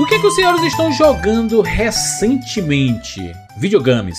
O que, que os senhores estão jogando recentemente? Videogames.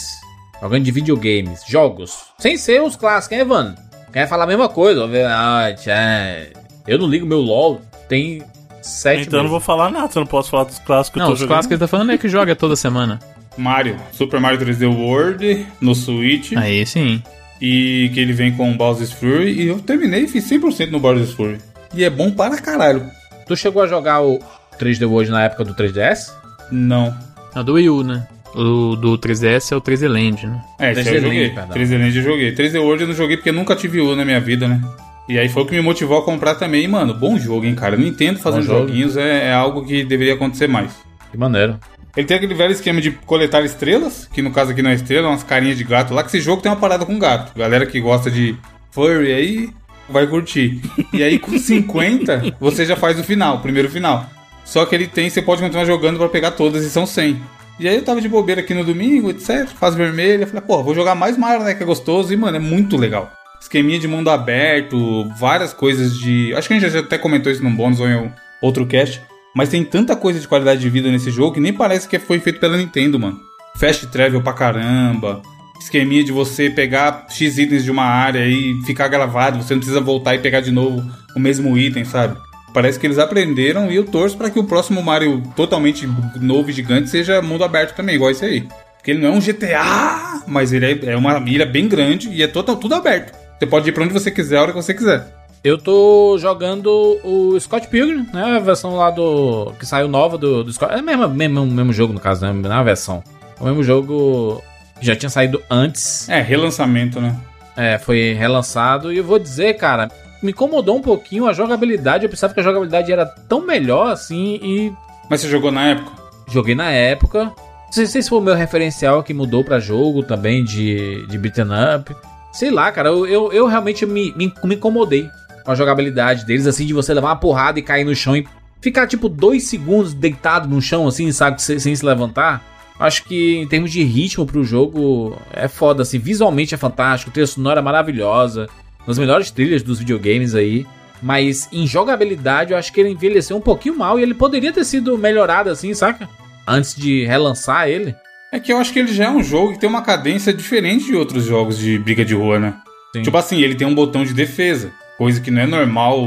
Jogando de videogames. Jogos. Sem ser os clássicos, hein, Evan? Quer falar a mesma coisa? Overwatch, é. Eu não ligo meu LOL. Tem sete Então eu não vou falar nada, eu não posso falar dos clássicos que Não, eu tô os jogando. clássicos que ele tá falando é que joga toda semana. Mario, Super Mario 3D World no Switch Aí sim. E que ele vem com Bowser's Fury e eu terminei e fiz 100% no Bowser's Fury. E é bom para caralho. Tu chegou a jogar o 3D World na época do 3DS? Não. É o do Wii U, né? O do 3DS é o 3D Land, né? É, esse 3D eu joguei. Land, perdão. 3D Land eu joguei. 3D World eu não joguei porque nunca tive U na minha vida, né? E aí foi o que me motivou a comprar também. E, mano, bom jogo, hein, cara. Nintendo fazendo joguinhos é, é algo que deveria acontecer mais. Que maneiro. Ele tem aquele velho esquema de coletar estrelas, que no caso aqui não é estrela, umas carinhas de gato lá, que esse jogo tem uma parada com gato. Galera que gosta de furry aí vai curtir. E aí com 50, você já faz o final, o primeiro final. Só que ele tem, você pode continuar jogando pra pegar todas e são 100. E aí eu tava de bobeira aqui no domingo, etc, fase vermelha, falei, pô, vou jogar mais Mario, né, que é gostoso, e mano, é muito legal. Esqueminha de mundo aberto, várias coisas de... Acho que a gente já até comentou isso num bônus ou em outro cast, mas tem tanta coisa de qualidade de vida nesse jogo que nem parece que foi feito pela Nintendo, mano. Fast travel pra caramba. Esqueminha de você pegar X itens de uma área e ficar gravado, você não precisa voltar e pegar de novo o mesmo item, sabe? Parece que eles aprenderam e eu torço pra que o próximo Mario totalmente novo e gigante seja mundo aberto também, igual esse aí. Porque ele não é um GTA, mas ele é, é uma ilha bem grande e é total, tudo aberto. Você pode ir pra onde você quiser, a hora que você quiser. Eu tô jogando o Scott Pilgrim, né? A versão lá do. que saiu nova do, do Scott. É o mesmo, mesmo, mesmo jogo, no caso, né? Não é a versão. É o mesmo jogo que já tinha saído antes. É, relançamento, né? É, foi relançado. E eu vou dizer, cara, me incomodou um pouquinho a jogabilidade. Eu pensava que a jogabilidade era tão melhor assim. E Mas você jogou na época? joguei na época. Não sei, sei se foi o meu referencial que mudou pra jogo também de, de beaten up. Sei lá, cara, eu, eu, eu realmente me, me, me incomodei com a jogabilidade deles, assim, de você levar uma porrada e cair no chão e ficar, tipo, dois segundos deitado no chão, assim, sabe, sem, sem se levantar. Acho que em termos de ritmo pro jogo é foda, assim, visualmente é fantástico, trilha sonora é maravilhosa, uma das melhores trilhas dos videogames aí. Mas em jogabilidade eu acho que ele envelheceu um pouquinho mal e ele poderia ter sido melhorado assim, saca? Antes de relançar ele. É que eu acho que ele já é um jogo que tem uma cadência diferente de outros jogos de briga de rua, né? Sim. Tipo assim, ele tem um botão de defesa, coisa que não é normal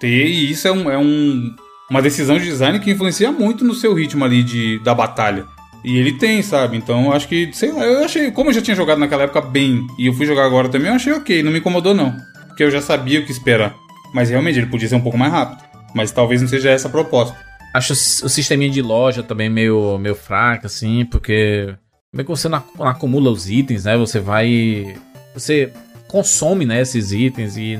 ter, e isso é, um, é um- uma decisão de design que influencia muito no seu ritmo ali de, da batalha. E ele tem, sabe? Então acho que, sei lá, eu achei, como eu já tinha jogado naquela época bem, e eu fui jogar agora também, eu achei ok, não me incomodou não. Porque eu já sabia o que esperar. Mas realmente ele podia ser um pouco mais rápido. Mas talvez não seja essa a proposta. Acho o sisteminha de loja também meio, meio fraco, assim, porque. Como que você não acumula os itens, né? Você vai. Você consome, né, esses itens e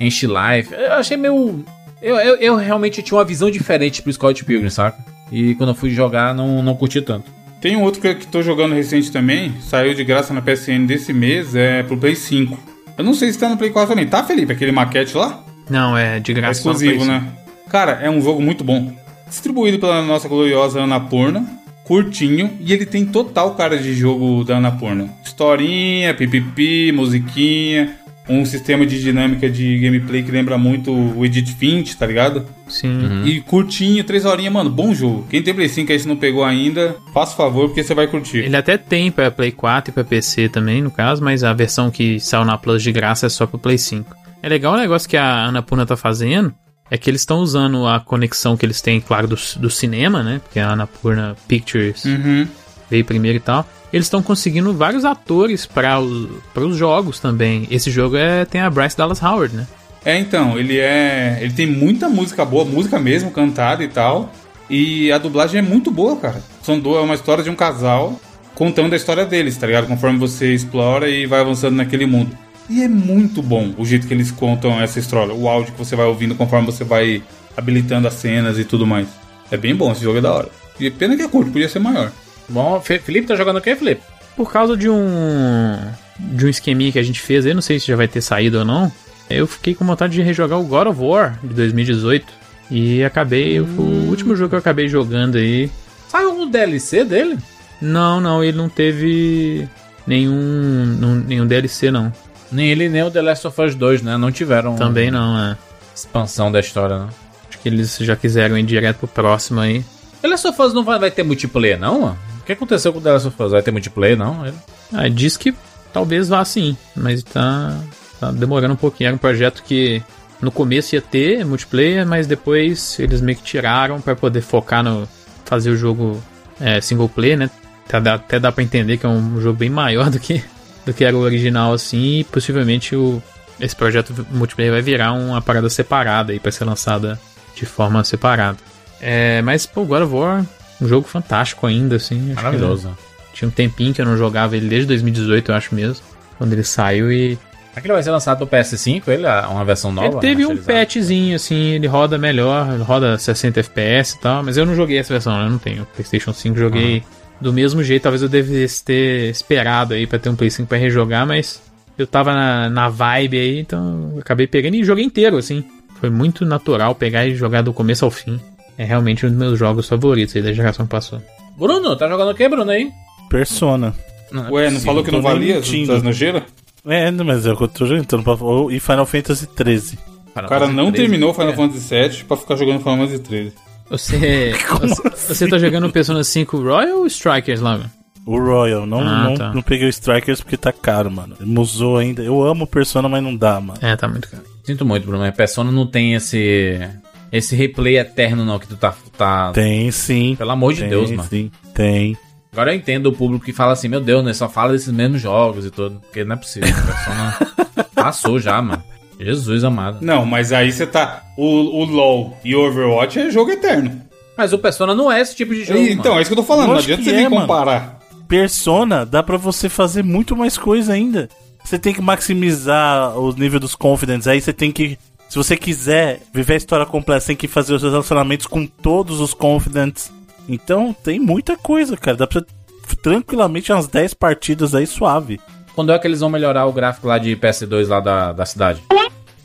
enche life. Eu achei meio. Eu, eu, eu realmente tinha uma visão diferente pro Scott Pilgrim, saca? E quando eu fui jogar, não, não curti tanto. Tem um outro que, que tô jogando recente também, saiu de graça na PSN desse mês, é pro Play 5. Eu não sei se tá no Play 4 também. Tá, Felipe? Aquele maquete lá? Não, é de É graça. só no exclusivo, né? Cara, é um jogo muito bom. Distribuído pela nossa gloriosa Annapurna. Curtinho. E ele tem total cara de jogo da Annapurna. Historinha, pipipi, musiquinha. Um sistema de dinâmica de gameplay que lembra muito o Edith Finch, tá ligado? Sim. E curtinho, três horinhas, mano, bom jogo. Quem tem Play 5 aí se não pegou ainda, faça favor, porque você vai curtir. Ele até tem pra Play 4 e pra PC também, no caso, mas a versão que saiu na Plus de graça é só pro Play 5. É legal o negócio que a Annapurna tá fazendo, é que eles estão usando a conexão que eles têm, claro, do, do cinema, né? Porque a Annapurna Pictures Uhum. veio primeiro e tal. Eles estão conseguindo vários atores para os jogos também. Esse jogo é, tem a Bryce Dallas Howard, né? É, então, ele é. Ele tem muita música boa, música mesmo, cantada e tal. E a dublagem é muito boa, cara. Duas, é uma história de um casal contando a história deles, tá ligado? Conforme você explora e vai avançando naquele mundo. E é muito bom o jeito que eles contam essa história, o áudio que você vai ouvindo conforme você vai habilitando as cenas e tudo mais. É bem bom, esse jogo é da hora. E pena que é curto, podia ser maior. Bom, Fe- Felipe tá jogando o quê, Felipe? Por causa de um de um esqueminha que a gente fez, eu não sei se já vai ter saído ou não. Eu fiquei com vontade de rejogar o God of War de 2018 e acabei, foi o último jogo que eu acabei jogando aí. Saiu um DLC dele? Não, não, ele não teve nenhum não- nenhum DLC não. Nem ele nem o The Last of Us 2, né? Não tiveram Também não, é. expansão da história, né? Acho que eles já quiseram ir direto pro próximo aí. The Last of Us não vai, vai ter multiplayer, não? mano? O que aconteceu com o The Last of Us? Vai ter multiplayer, não? Ah, diz que talvez vá sim, mas tá, tá demorando um pouquinho. Era um projeto que no começo ia ter multiplayer, mas depois eles meio que tiraram pra poder focar no fazer o jogo é, single player, né? Até dá, até dá pra entender que é um jogo bem maior do que, do que era o original, assim, e possivelmente o, esse projeto multiplayer vai virar uma parada separada aí pra ser lançada de forma separada. É, mas, pô, God of War, um jogo fantástico ainda, assim. Maravilhoso. tinha um tempinho que eu não jogava ele desde 2018, eu acho mesmo. Quando ele saiu e. Será que ele vai ser lançado pro PS5, ele? ah, Uma versão nova? ele teve um remasterizada? patchzinho, assim, ele roda melhor, ele roda 60 FPS e tal, mas eu não joguei essa versão, eu não tenho. PlayStation 5 joguei do mesmo jeito, talvez eu devesse ter esperado aí pra ter um Play 5 pra rejogar, mas eu tava na, na vibe aí, então eu acabei pegando e joguei inteiro, assim. Foi muito natural pegar e jogar do começo ao fim. É realmente um dos meus jogos favoritos aí da geração que passou. Bruno, tá jogando o que, Bruno, aí? Persona. Não, é Ué, não possível. falou que não valia as, nojeiras? É, mas é o que eu tô jogando. pra- ou- E Final Fantasy 13. Final O cara Fantasy não 13. terminou Final É. Fantasy VII pra ficar jogando Final Fantasy 13. Você, você, você tá jogando o Persona 5 Royal ou Strikers lá, mano? O Royal. Não, Ah, não, tá. não peguei o Strikers porque tá caro, mano. Musou ainda. Eu amo Persona, mas não dá, mano. É, tá muito caro. Sinto muito, Bruno, mas Persona não tem esse. Esse replay eterno, não, que tu tá. tá... Tem sim. Pelo amor de tem, Deus, mano. Sim, tem. Agora eu entendo o público que fala assim, meu Deus, né? Só fala desses mesmos jogos e tudo. Porque não é possível. Persona passou já, mano. Jesus amado. Não, mas aí você tá. O, o LoL e o Overwatch é jogo eterno. Mas o Persona não é esse tipo de jogo. então, mano. é isso que eu tô falando. Não Lógico adianta você vir é, mano. comparar. Persona dá pra você fazer muito mais coisa ainda. Você tem que maximizar o nível dos confidents. Aí você tem que. Se você quiser viver a história completa, você tem que fazer os relacionamentos com todos os confidents. Então tem muita coisa, cara. Dá pra você tranquilamente umas 10 partidas aí suave. Quando é que eles vão melhorar o gráfico lá de PS2 lá da, da cidade?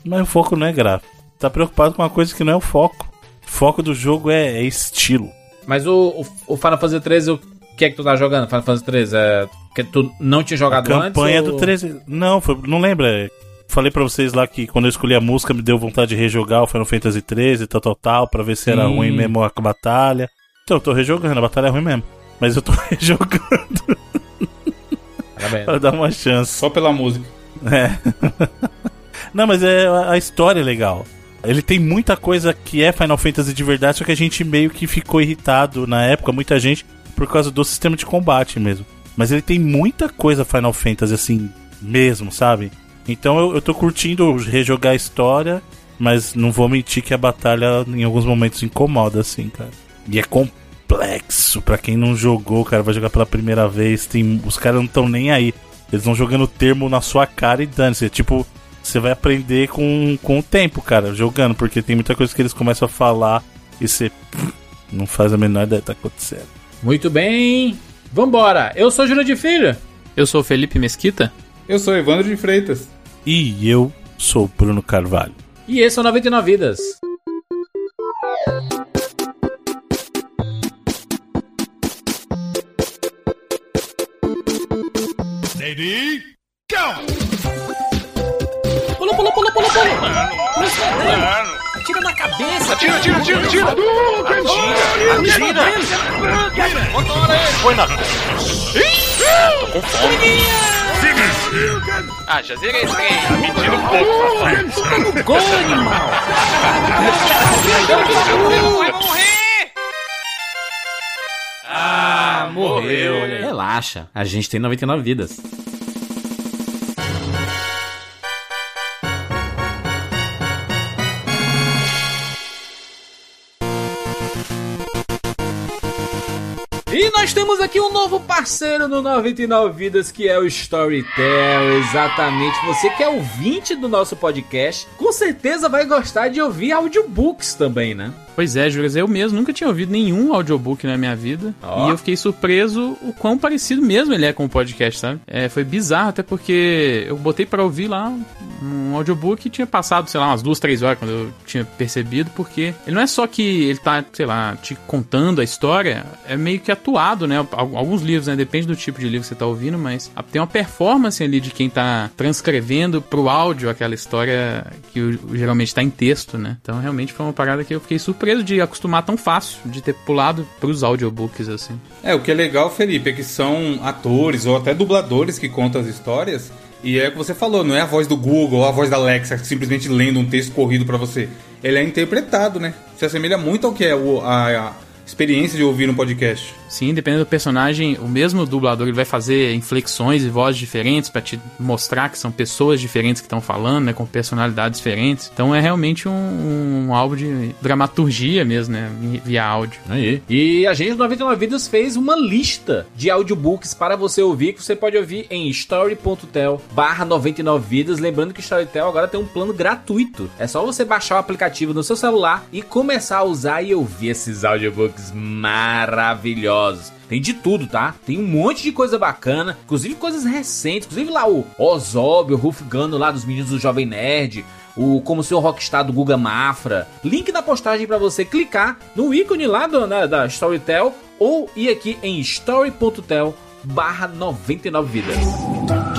Mas o foco não é gráfico. Tá preocupado com uma coisa que não é o foco. O foco do jogo é, é estilo. Mas o, o, o Final Fantasy 13, o que é que tu tá jogando? Final Fantasy 13? É. Que tu não tinha jogado Campanha antes? do ou- 13. Não, foi, não lembra. Falei pra vocês lá que quando eu escolhi a música me deu vontade de rejogar o Final Fantasy 13, tal, tal, tal, pra ver se era Sim. ruim mesmo a batalha. Então eu tô rejogando, a batalha é ruim mesmo. Mas eu tô rejogando Parabéns. pra dar uma chance. Só pela música. É. Não, mas é, a história é legal. Ele tem muita coisa que é Final Fantasy de verdade, só que a gente meio que ficou irritado na época, muita gente, por causa do sistema de combate mesmo. Mas ele tem muita coisa Final Fantasy, assim, mesmo, sabe? Então eu, eu tô curtindo rejogar a história, mas não vou mentir que a batalha em alguns momentos incomoda, assim, cara. E é complexo, pra quem não jogou, cara, vai jogar pela primeira vez, tem, os caras não estão nem aí. Eles vão jogando termo na sua cara e dane-se. Tipo, você vai aprender com, com o tempo, cara, jogando, porque tem muita coisa que eles começam a falar e você não faz a menor ideia do que tá acontecendo. Muito bem. Vambora. Eu sou Júlio de Filho. Eu sou o Felipe Mesquita. Eu sou Evandro de Freitas. E eu sou Bruno Carvalho. E esse é o 99 Vidas. Pula, pula, pula, pula, pula. Atira na cabeça. Tira, tira, tira, tira! Atira! Atira! Põe na. Tô com fome. Ah, já zerei esse trem. Tá mentindo um pouco, safado. Gol, animal. Vai morrer! Ah, morreu. Relaxa. A gente tem 99 vidas. Temos aqui um novo parceiro no 99 Vidas, que é o Storytel. Exatamente. Você que é ouvinte do nosso podcast, com certeza vai gostar de ouvir audiobooks também, né? Pois é, Juras, eu mesmo nunca tinha ouvido nenhum audiobook na minha vida. Ó. E eu fiquei surpreso o quão parecido mesmo ele é com o podcast, sabe? É, foi bizarro, até porque eu botei pra ouvir lá um audiobook e tinha passado, sei lá, umas duas, três horas quando eu tinha percebido, porque ele não é só que ele tá, sei lá, te contando a história, é meio que atuado, né? Al- Alguns livros, né? Depende do tipo de livro que você tá ouvindo, mas tem uma performance ali de quem tá transcrevendo pro áudio aquela história que geralmente tá em texto, né? Então realmente foi uma parada que eu fiquei surpreso de acostumar tão fácil, de ter pulado pros audiobooks, assim. É, o que é legal, Felipe, é que são atores ou até dubladores que contam as histórias. E é o que você falou, não é a voz do Google ou a voz da Alexa simplesmente lendo um texto corrido pra você. Ele é interpretado, né? Se assemelha muito ao que é o- a, a experiência de ouvir um podcast. Sim, dependendo do personagem, o mesmo dublador ele vai fazer inflexões e vozes diferentes pra te mostrar que são pessoas diferentes que estão falando, né, com personalidades diferentes. Então é realmente um, um álbum de dramaturgia mesmo, né, via áudio. Aí. E a gente do 99 Vidas fez uma lista de audiobooks para você ouvir, que você pode ouvir em story.tel barra 99 Vidas. Lembrando que o Storytel agora tem um plano gratuito. É só você baixar o aplicativo no seu celular e começar a usar e ouvir esses audiobooks maravilhosos. Tem de tudo, tá? Tem um monte de coisa bacana, inclusive coisas recentes, inclusive lá o Ozob, o Ruf Gano lá dos meninos do Jovem Nerd, o Como Senhor Rockstar do Guga Mafra. Link na postagem para você clicar no ícone lá do, na- da Storytel ou ir aqui em story.tel barra 99 vidas.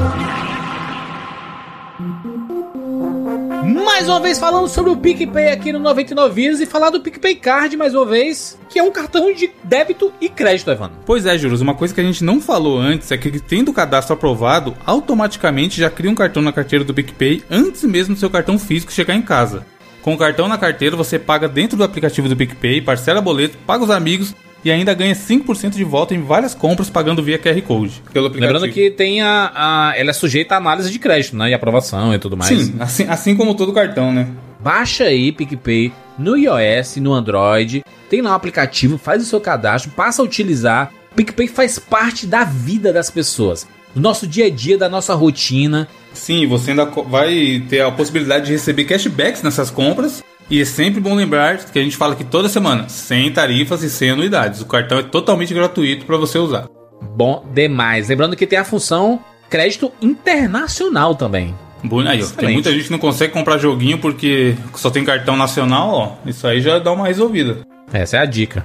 Mais uma vez falando sobre o PicPay aqui no 99 Vidas e falar do PicPay Card mais uma vez, que é um cartão de débito e crédito, Evandro. Pois é, Juros, uma coisa que a gente não falou antes é que tendo o cadastro aprovado, automaticamente já cria um cartão na carteira do PicPay antes mesmo do seu cartão físico chegar em casa. Com o cartão na carteira, você paga dentro do aplicativo do PicPay, parcela boleto, paga os amigos e ainda ganha 5% de volta em várias compras pagando via QR Code. Lembrando que tem a, a- Ela é sujeita a análise de crédito, né? E aprovação e tudo mais. Sim, assim, assim como todo cartão, né? Baixa aí PicPay no iOS, no Android. Tem lá o aplicativo, faz o seu cadastro, passa a utilizar. PicPay faz parte da vida das pessoas. Do nosso dia a dia, da nossa rotina. Sim, você ainda vai ter a possibilidade de receber cashbacks nessas compras. E é sempre bom lembrar que a gente fala aqui toda semana, sem tarifas e sem anuidades. O cartão é totalmente gratuito para você usar. Bom demais. Lembrando que tem a função crédito internacional também. Bom, aí, ó, tem muita gente que não consegue comprar joguinho porque só tem cartão nacional, ó. Isso aí já dá uma resolvida. Essa é a dica.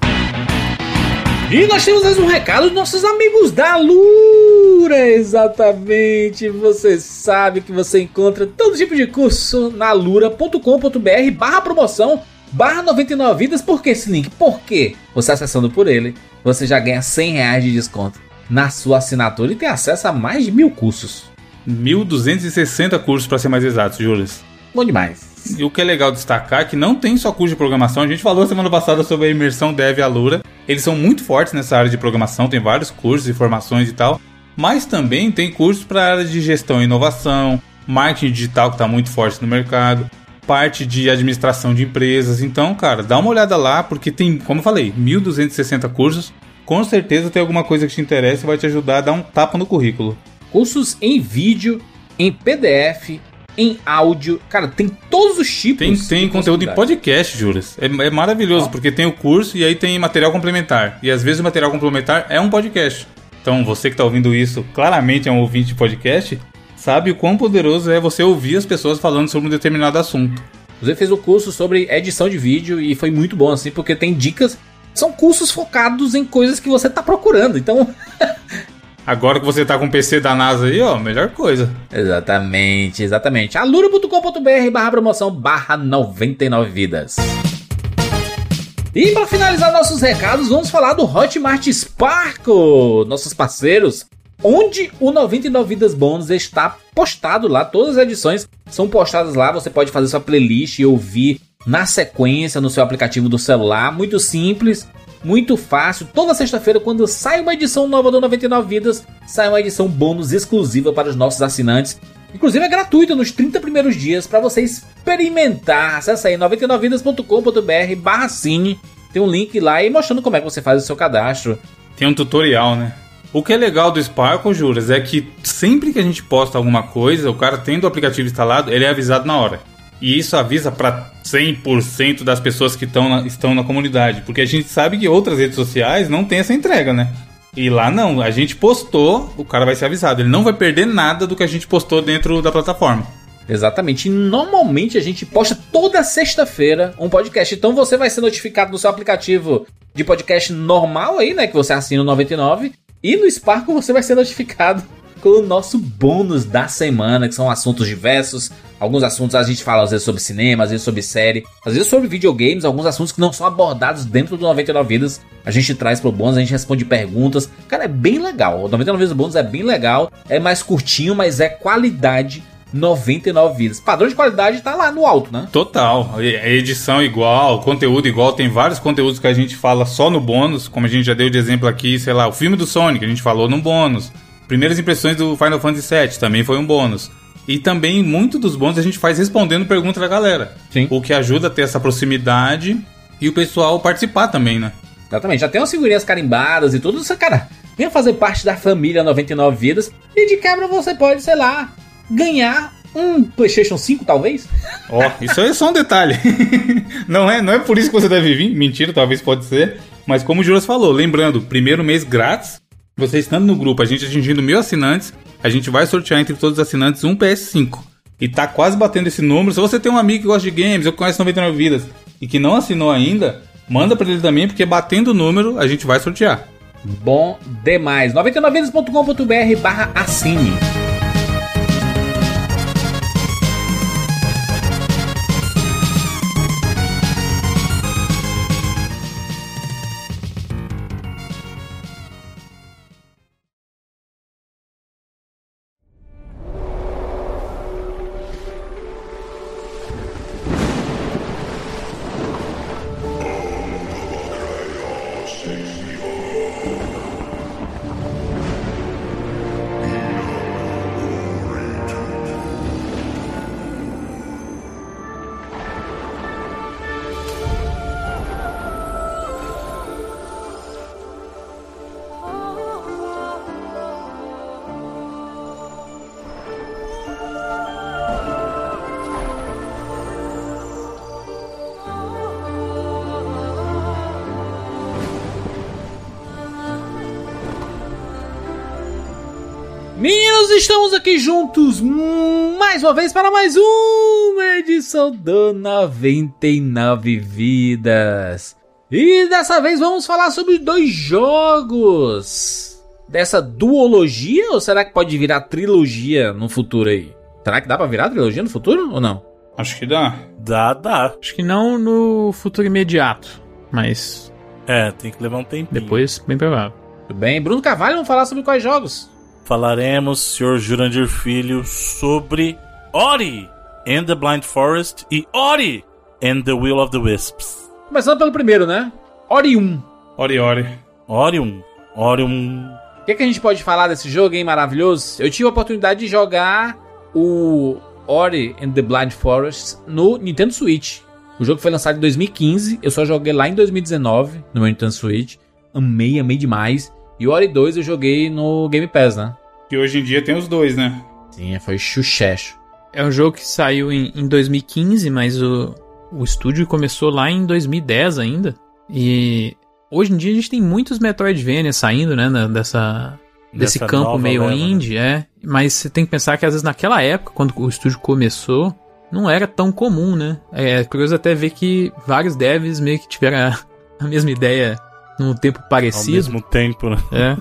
E nós temos mais um recado dos nossos amigos da Lura, exatamente. Você sabe que você encontra todo tipo de curso na lura.com.br barra promoção barra 99 vidas. Por que esse link? Porque você acessando por ele, você já ganha 100 reais de desconto na sua assinatura e tem acesso a mais de mil cursos. 1.260 cursos para ser mais exato, Juras. Bom demais. E o que é legal destacar é que não tem só curso de programação. A gente falou semana passada sobre a imersão Dev Alura. Eles são muito fortes nessa área de programação, tem vários cursos e formações e tal. Mas também tem cursos para a área de gestão e inovação, marketing digital que está muito forte no mercado, parte de administração de empresas. Então, cara, dá uma olhada lá, porque tem, como eu falei, 1.260 cursos. Com certeza tem alguma coisa que te interessa e vai te ajudar a dar um tapa no currículo. Cursos em vídeo, em PDF, em áudio. Cara, tem todos os tipos. Tem, tem conteúdo em podcast, Juras. É, é maravilhoso, porque tem o curso e aí tem material complementar. E às vezes o material complementar é um podcast. Então você que está ouvindo isso, claramente é um ouvinte de podcast, sabe o quão poderoso é você ouvir as pessoas falando sobre um determinado assunto. Você fez o curso sobre edição de vídeo e foi muito bom, assim, porque tem dicas. São cursos focados em coisas que você tá procurando. Então. Agora que você tá com o PC da NASA aí, ó, melhor coisa. Exatamente, exatamente. alura.com.br barra promoção barra 99 vidas. E para finalizar nossos recados, vamos falar do Hotmart Sparkle, nossos parceiros, onde o 99 Vidas Bônus está postado lá. Todas as edições são postadas lá. Você pode fazer sua playlist e ouvir na sequência no seu aplicativo do celular. Muito simples, muito fácil. Toda sexta-feira, quando sai uma edição nova do 99 Vidas, sai uma edição bônus exclusiva para os nossos assinantes. Inclusive é gratuito nos 30 primeiros dias para você experimentar. Acesse aí 99vidas.com.br barra cine. Tem um link lá e mostrando como é que você faz o seu cadastro. Tem um tutorial, né? O que é legal do Sparkle, Juras, é que sempre que a gente posta alguma coisa, o cara tendo o aplicativo instalado, ele é avisado na hora. E isso avisa para 100% das pessoas que na, estão na comunidade. Porque a gente sabe que outras redes sociais não tem essa entrega, né? E lá não, a gente postou, o cara vai ser avisado. Ele não vai perder nada do que a gente postou dentro da plataforma. Exatamente. E normalmente a gente posta toda sexta-feira um podcast. Então você vai ser notificado no seu aplicativo de podcast normal aí, né? Que você assina o 99. E no Sparkle você vai ser notificado com o nosso bônus da semana, que são assuntos diversos. Alguns assuntos a gente fala às vezes sobre cinema, às vezes sobre série, às vezes sobre videogames, alguns assuntos que não são abordados dentro do 99 Vidas. A gente traz pro bônus, a gente responde perguntas. Cara, é bem legal. O 99 Vidas bônus é bem legal, é mais curtinho, mas é qualidade 99 vidas. Padrão de qualidade tá lá no alto, né? Total. Edição igual, conteúdo igual. Tem vários conteúdos que a gente fala só no bônus, como a gente já deu de exemplo aqui, sei lá, o filme do Sonic, a gente falou no bônus. Primeiras impressões do Final Fantasy VII também foi um bônus. E também muito dos bônus a gente faz respondendo perguntas da galera. Sim. O que ajuda a ter essa proximidade e o pessoal participar também, né? Exatamente. Já tem umas figurinhas carimbadas e tudo isso, cara. Venha fazer parte da família 99 vidas e de quebra você pode, sei lá, ganhar um PlayStation 5, talvez? Ó, oh, isso aí é só um detalhe. não, é, não é por isso que você deve vir. Mentira, talvez pode ser. Mas como o Juras falou, lembrando, primeiro mês grátis. Você estando no grupo, a gente atingindo mil assinantes, a gente vai sortear entre todos os assinantes um PS5. E tá quase batendo esse número. Se você tem um amigo que gosta de games, eu conheço 99 vidas e que não assinou ainda, manda para ele também, porque batendo o número, a gente vai sortear. Bom demais. 99vidas.com.br barra assine. Estamos aqui juntos mais uma vez para mais uma edição do 99 Vidas. E dessa vez vamos falar sobre dois jogos dessa duologia ou será que pode virar trilogia no futuro aí? Será que dá para virar trilogia no futuro ou não? Acho que dá. Dá, dá. Acho que não no futuro imediato, mas É, tem que levar um tempinho. depois bem provável. Tudo bem? Bruno Carvalho, vamos falar sobre quais jogos? Falaremos, Sr. Jurandir Filho, sobre Ori and the Blind Forest e Ori and the Will of the Wisps. Começando pelo primeiro, né? Ori 1. Ori, ori. Ori 1. Ori 1. O que, que a gente pode falar desse jogo, hein? Maravilhoso. Eu tive a oportunidade de jogar o Ori and the Blind Forest no Nintendo Switch. O jogo foi lançado em 2015, eu só joguei lá em 2019 no meu Nintendo Switch. Amei, amei demais. E o Ori 2 eu joguei no Game Pass, né? Que hoje em dia tem os dois, né? Sim, foi chuchecho. É um jogo que saiu em, em 2015, mas o, o estúdio começou lá em 2010 ainda. E hoje em dia a gente tem muitos Metroidvania saindo, né? na- Dessa, desse Dessa campo meio leva, né? indie, é. Mas você tem que pensar que às vezes naquela época, quando o estúdio começou, não era tão comum, né? É curioso até ver que vários devs meio que tiveram a, a mesma ideia num tempo Ao parecido. mesmo tempo, né? É.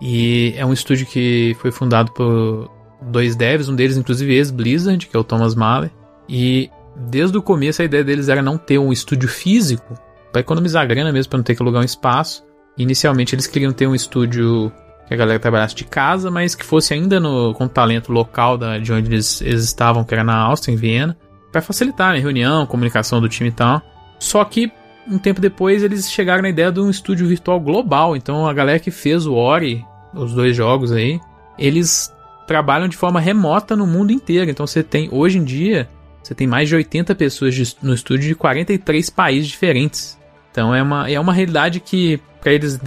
e é um estúdio que foi fundado por dois devs, um deles inclusive ex-Blizzard, que é o Thomas Mahler. E desde o começo a ideia deles era não ter um estúdio físico, para economizar grana mesmo, para não ter que alugar um espaço. Inicialmente eles queriam ter um estúdio que a galera trabalhasse de casa, mas que fosse ainda no, com talento local da, de onde eles, eles estavam, que era na Áustria, em Viena, para facilitar né, reunião, comunicação do time e tal. Só que um tempo depois eles chegaram na ideia de um estúdio virtual global. Então a galera que fez o Ori, os dois jogos aí, eles trabalham de forma remota no mundo inteiro. Então você tem, hoje em dia, você tem mais de 80 pessoas de- no estúdio de 43 países diferentes. Então é uma, é uma realidade que para eles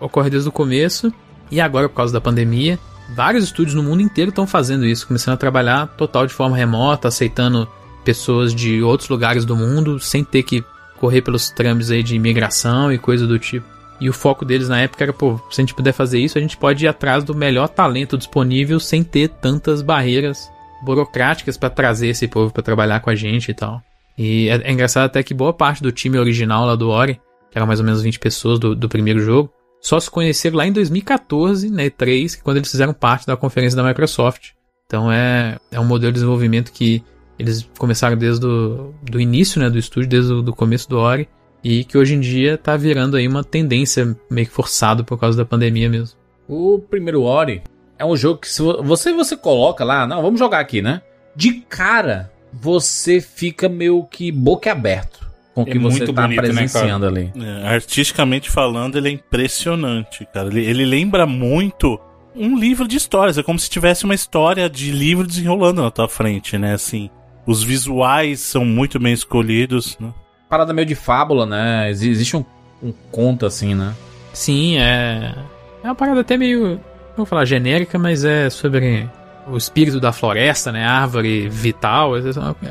ocorre desde o começo e agora por causa da pandemia. Vários estúdios no mundo inteiro estão fazendo isso, começando a trabalhar total de forma remota, aceitando pessoas de outros lugares do mundo sem ter que correr pelos trâmites aí de imigração e coisa do tipo. E o foco deles na época era, pô, se a gente puder fazer isso, a gente pode ir atrás do melhor talento disponível sem ter tantas barreiras burocráticas para trazer esse povo para trabalhar com a gente e tal. E é, é, engraçado até que boa parte do time original lá do Ori, que era mais ou menos 20 pessoas do, do primeiro jogo, só se conheceram lá em 2014, na E3, quando eles fizeram parte da conferência da Microsoft. Então é, é um modelo de desenvolvimento que eles começaram desde o do início né, do estúdio, desde o do começo do Ori, e que hoje em dia tá virando aí uma tendência meio que forçado por causa da pandemia mesmo. O primeiro Ori é um jogo que se você você coloca lá, não, vamos jogar aqui, né? De cara, você fica meio que boca aberto com o É que você muito tá bonito, né, presenciando ali. É, artisticamente falando, ele é impressionante, cara. Ele, ele lembra muito um livro de histórias. É como se tivesse uma história de livro desenrolando na tua frente, né? Assim, os visuais são muito bem escolhidos, né? Parada meio de fábula, né? Exi- Existe um, um conto assim, né? Sim, é. É uma parada até meio. Não vou falar genérica, mas é sobre o espírito da floresta, né? Árvore vital. É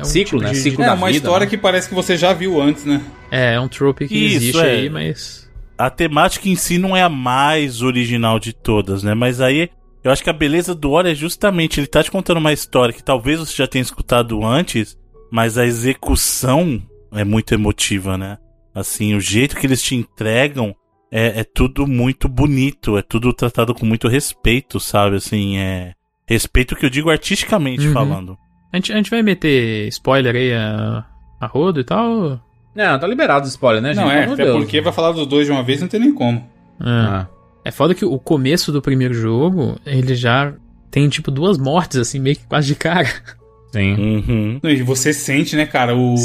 um Ciclo, né? de- Ciclo É da uma vida, história né? que parece que você já viu antes, né? É, é um trope que Isso, existe é. aí, mas. A temática em si não é a mais original de todas, né? Mas aí eu acho que a beleza do Ori é justamente ele tá te contando uma história que talvez você já tenha escutado antes, mas a execução é muito emotiva, né? Assim, o jeito que eles te entregam é, é tudo muito bonito, é tudo tratado com muito respeito, sabe? Assim, é. Respeito que eu digo artisticamente Uhum. falando. A gente, a gente vai meter spoiler aí a, a rodo e tal? Não, tá liberado o spoiler, né, gente? não, é, até Deus. porque vai falar dos dois de uma vez, não tem nem como. É. Ah. É foda que o começo do primeiro jogo, ele já tem tipo duas mortes, assim, meio que quase de cara. Sim. Uhum. E você sente, né, cara, o,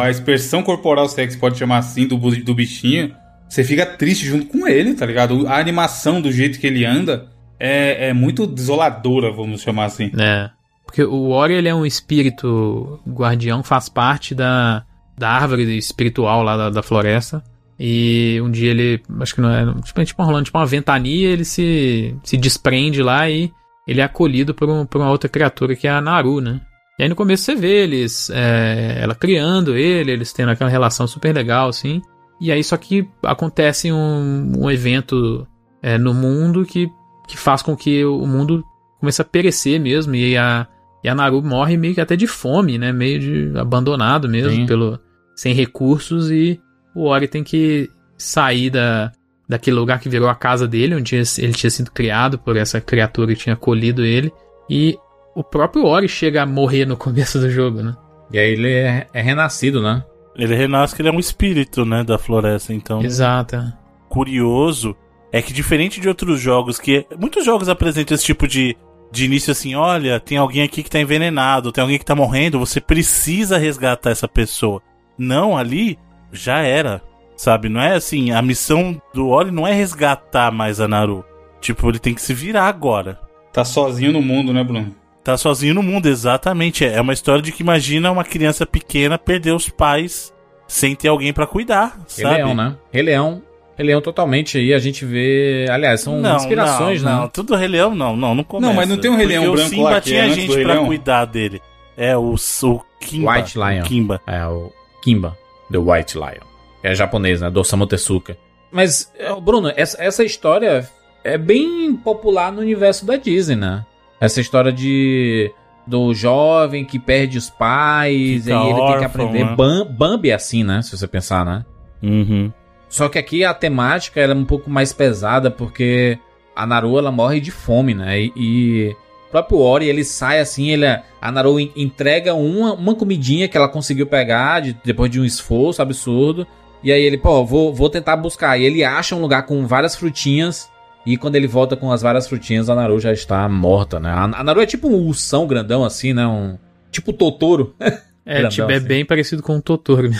a expressão corporal, se é que se pode chamar assim, do, do bichinho. Você fica triste junto com ele, tá ligado? A animação do jeito que ele anda é, é muito desoladora, vamos chamar assim. É. Porque o Ori, ele é um espírito guardião, faz parte da, da árvore espiritual lá da, da floresta. E um dia ele, acho que não é, tipo, é tipo rolando tipo uma ventania, ele se, se desprende lá e ele é acolhido por, um, por uma outra criatura que é a Naru, né? E aí no começo você vê eles, é, ela criando ele, eles tendo aquela relação super legal, assim. E aí só que acontece um, um evento é, no mundo que, que faz com que o mundo comece a perecer mesmo. E a, e a Naru morre meio que até de fome, né? Meio de abandonado mesmo, Sim. pelo, sem recursos. E o Ori tem que sair da, daquele lugar que virou a casa dele, onde ele tinha sido criado por essa criatura que tinha acolhido ele. E o próprio Ori chega a morrer no começo do jogo, né? E aí ele é, é renascido, né? Ele renasce que ele é um espírito, né, da floresta, então. Exato. curioso é que diferente de outros jogos que muitos jogos apresentam esse tipo de de início assim, olha, tem alguém aqui que tá envenenado, tem alguém que tá morrendo, você precisa resgatar essa pessoa. Não, ali já era, sabe? Não é assim, a missão do Ori não é resgatar mais a Naru. Tipo, ele tem que se virar agora. Tá sozinho no mundo, né, Bruno? Tá sozinho no mundo, exatamente. É uma história de que imagina uma criança pequena perder os pais sem ter alguém pra cuidar, Rei sabe? Leão, né? Rei Leão. Rei Leão totalmente aí, a gente vê. Aliás, são inspirações, não, né? Não, tudo Rei Leão não, não, não começa. mas não tem um Rei Leão Porque branco o Simba lá que tinha é gente Leão? cuidar dele. É, o, o Kimba. White Lion. Kimba. É o Kimba, The White Lion. É japonês, né? Do Osamu Tezuka. Mas, é, Bruno, essa, essa história é bem popular no universo da Disney, né? Essa história de do jovem que perde os pais Fica e ele tem que órfão, aprender. né? Bam- Bambi é assim, né? Se você pensar, né? Uhum. Só que aqui a temática ela é um pouco mais pesada porque a Naru ela morre de fome, né? E, e próprio Ori ele sai assim, ele a Naru en- entrega uma, uma comidinha que ela conseguiu pegar de- depois de um esforço absurdo. E aí ele, pô, vou, vou tentar buscar. E ele acha um lugar com várias frutinhas. E quando ele volta com as várias frutinhas, a Naru já está morta, né? A, a Naru é tipo um ursão grandão assim, né? Um, tipo Totoro, É, Grandão, tipo, é assim. bem parecido com o Totoro.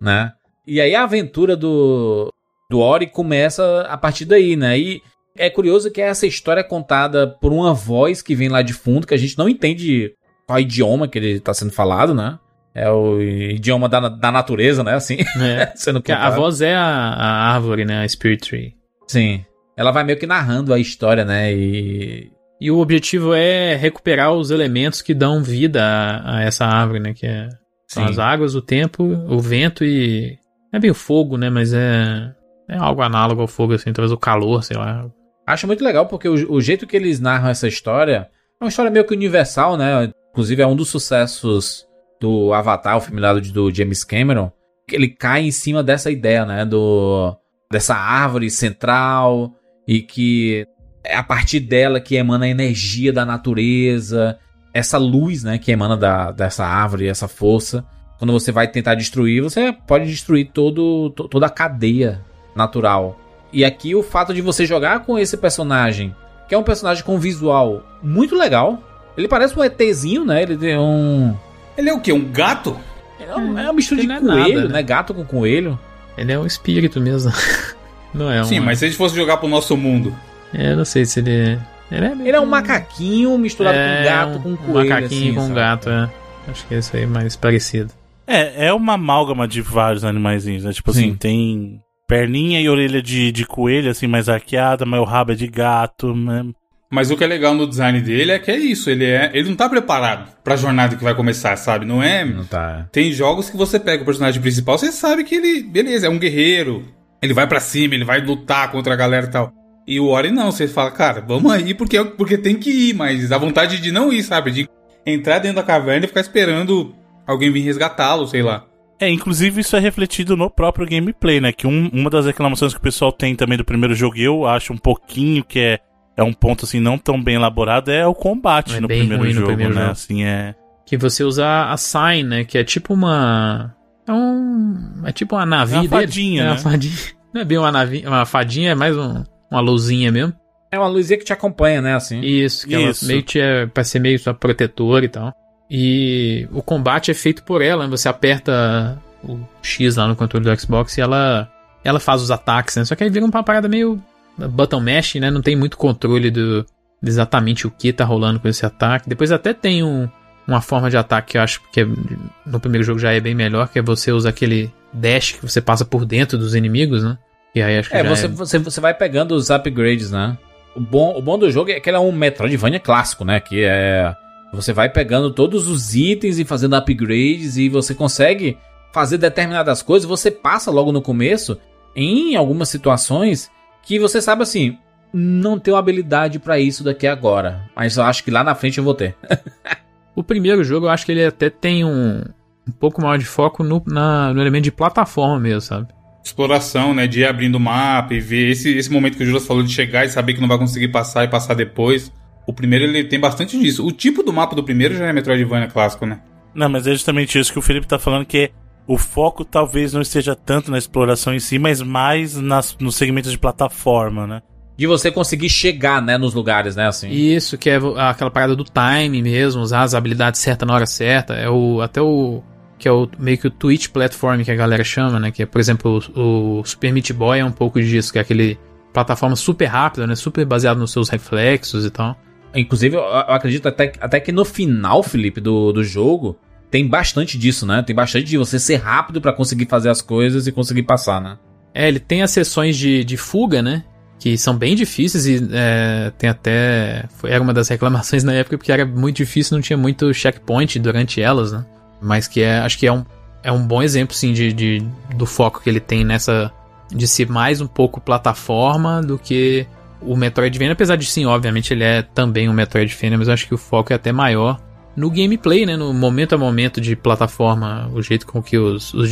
né? E aí a aventura do, do Ori começa a partir daí, né? E é curioso que essa história é contada por uma voz que vem lá de fundo, que a gente não entende qual idioma que ele tá sendo falado, né? É o idioma da, da natureza, né? Assim, É. sendo Porque a contado. voz é a, a árvore, né? A Spirit Tree. Sim. Ela vai meio que narrando a história, né? E. E o objetivo é recuperar os elementos que dão vida a, a essa árvore, né? Que é São Sim. as águas, o tempo, o vento e. É bem o fogo, né? Mas é. É algo análogo ao fogo, assim, talvez o calor, sei lá. Acho muito legal porque o, o jeito que eles narram essa história é uma história meio que universal, né? Inclusive é um dos sucessos do Avatar, o filme lá do, James Cameron, que ele cai em cima dessa ideia, né? Do, dessa árvore central e que é a partir dela que emana a energia da natureza, essa luz, né? Que emana da, dessa árvore, essa força. Quando você vai tentar destruir, você pode destruir todo, to- toda a cadeia natural. E aqui o fato de você jogar com esse personagem, que é um personagem com visual muito legal. Ele parece um ETzinho, né? Ele tem um. Ele é o quê? Um gato? É um- é uma mistura de ele coelho, é nada, né? né? Gato com coelho. Ele é um espírito mesmo. Não é um. Sim, mas se a gente fosse jogar pro nosso mundo. É, eu não sei se ele. Ele é, meio Ele é um macaquinho misturado é, com gato, um- com um coelho. macaquinho assim, com sabe? gato, é. Acho que é isso aí mais parecido. É, é uma amálgama de vários animaizinhos, né? Tipo assim, Sim. tem perninha e orelha de, de coelho, assim, mais arqueada, mas o rabo é de gato, né? Mas o que é legal no design dele é que é isso. Ele é. Ele não tá preparado pra jornada que vai começar, sabe? Não é. Não tá. Tem jogos que você pega o personagem principal, você sabe que ele, beleza, é um guerreiro. Ele vai pra cima, ele vai lutar contra a galera e tal. E o Ori não, você fala, cara, vamos aí porque, porque tem que ir, mas a vontade de não ir, sabe? De entrar dentro da caverna e ficar esperando alguém vir resgatá-lo, sei lá. É, inclusive isso é refletido no próprio gameplay, né? Que um- uma das reclamações que o pessoal tem também do primeiro jogo, e eu acho um pouquinho que é, é um ponto assim não tão bem elaborado, é o combate É no, bem primeiro ruim no jogo, primeiro né? jogo. Assim, é. Que você usa a sign, né? Que é tipo uma. É um. É tipo uma navio É uma dele. fadinha, é uma né? fadinha. Não é bem uma navio, uma fadinha, é mais um, uma luzinha mesmo. É uma luzinha que te acompanha, né? Assim. Isso, que Isso. ela meio que é pra ser meio sua protetora e tal. E o combate é feito por ela, né? Você aperta o X lá no controle do Xbox e ela ela faz os ataques, né? Só que aí vira uma parada meio button mash, né? Não tem muito controle do de exatamente o que tá rolando com esse ataque. Depois até tem um, uma forma de ataque que eu acho que é- no primeiro jogo já é bem melhor, que é você usar aquele dash que você passa por dentro dos inimigos, né? E aí acho que É, você, você, você vai pegando os upgrades, né? O bom, o bom do jogo é que ele é um Metroidvania clássico, né? Que é. Você vai pegando todos os itens e fazendo upgrades e você consegue fazer determinadas coisas. Você passa logo no começo em algumas situações que você sabe assim. Não tenho habilidade pra isso daqui agora. Mas eu acho que lá na frente eu vou ter. O primeiro jogo eu acho que ele até tem um, um pouco maior de foco no, na- no elemento de plataforma mesmo, sabe? Exploração, né? De ir abrindo o mapa e ver esse, esse momento que o Juras falou de chegar e saber que não vai conseguir passar e passar depois. O primeiro ele tem bastante disso. O tipo do mapa do primeiro já é Metroidvania clássico, né? Não, mas é justamente isso que o Felipe tá falando, que é o foco talvez não esteja tanto na exploração em si, mas mais nas, nos segmentos de plataforma, né? De você conseguir chegar, né, nos lugares, né? Assim. Isso, que é aquela parada do time mesmo, usar as habilidades certas na hora certa. É o até o que é o meio que o Twitch platform que a galera chama, né? Que é, por exemplo, o, o Super Meat Boy é um pouco disso, que é aquele plataforma super rápida, né? Super baseado nos seus reflexos e tal. Inclusive, eu, acredito até, até que no final, Felipe, do, do jogo, tem bastante disso, né? Tem bastante de você ser rápido pra conseguir fazer as coisas e conseguir passar, né? É, ele tem as sessões de, de fuga, né? Que são bem difíceis e é, tem até. Foi, era uma das reclamações na época porque era muito difícil, não tinha muito checkpoint durante elas, né? Mas que é, acho que é um, é um bom exemplo, sim, de, de, do foco que ele tem nessa. de ser mais um pouco plataforma do que o Metroidvania. Apesar de, sim, obviamente ele é também um Metroidvania, mas eu acho que o foco é até maior no gameplay, né? No momento a momento de plataforma, o jeito com que os, os,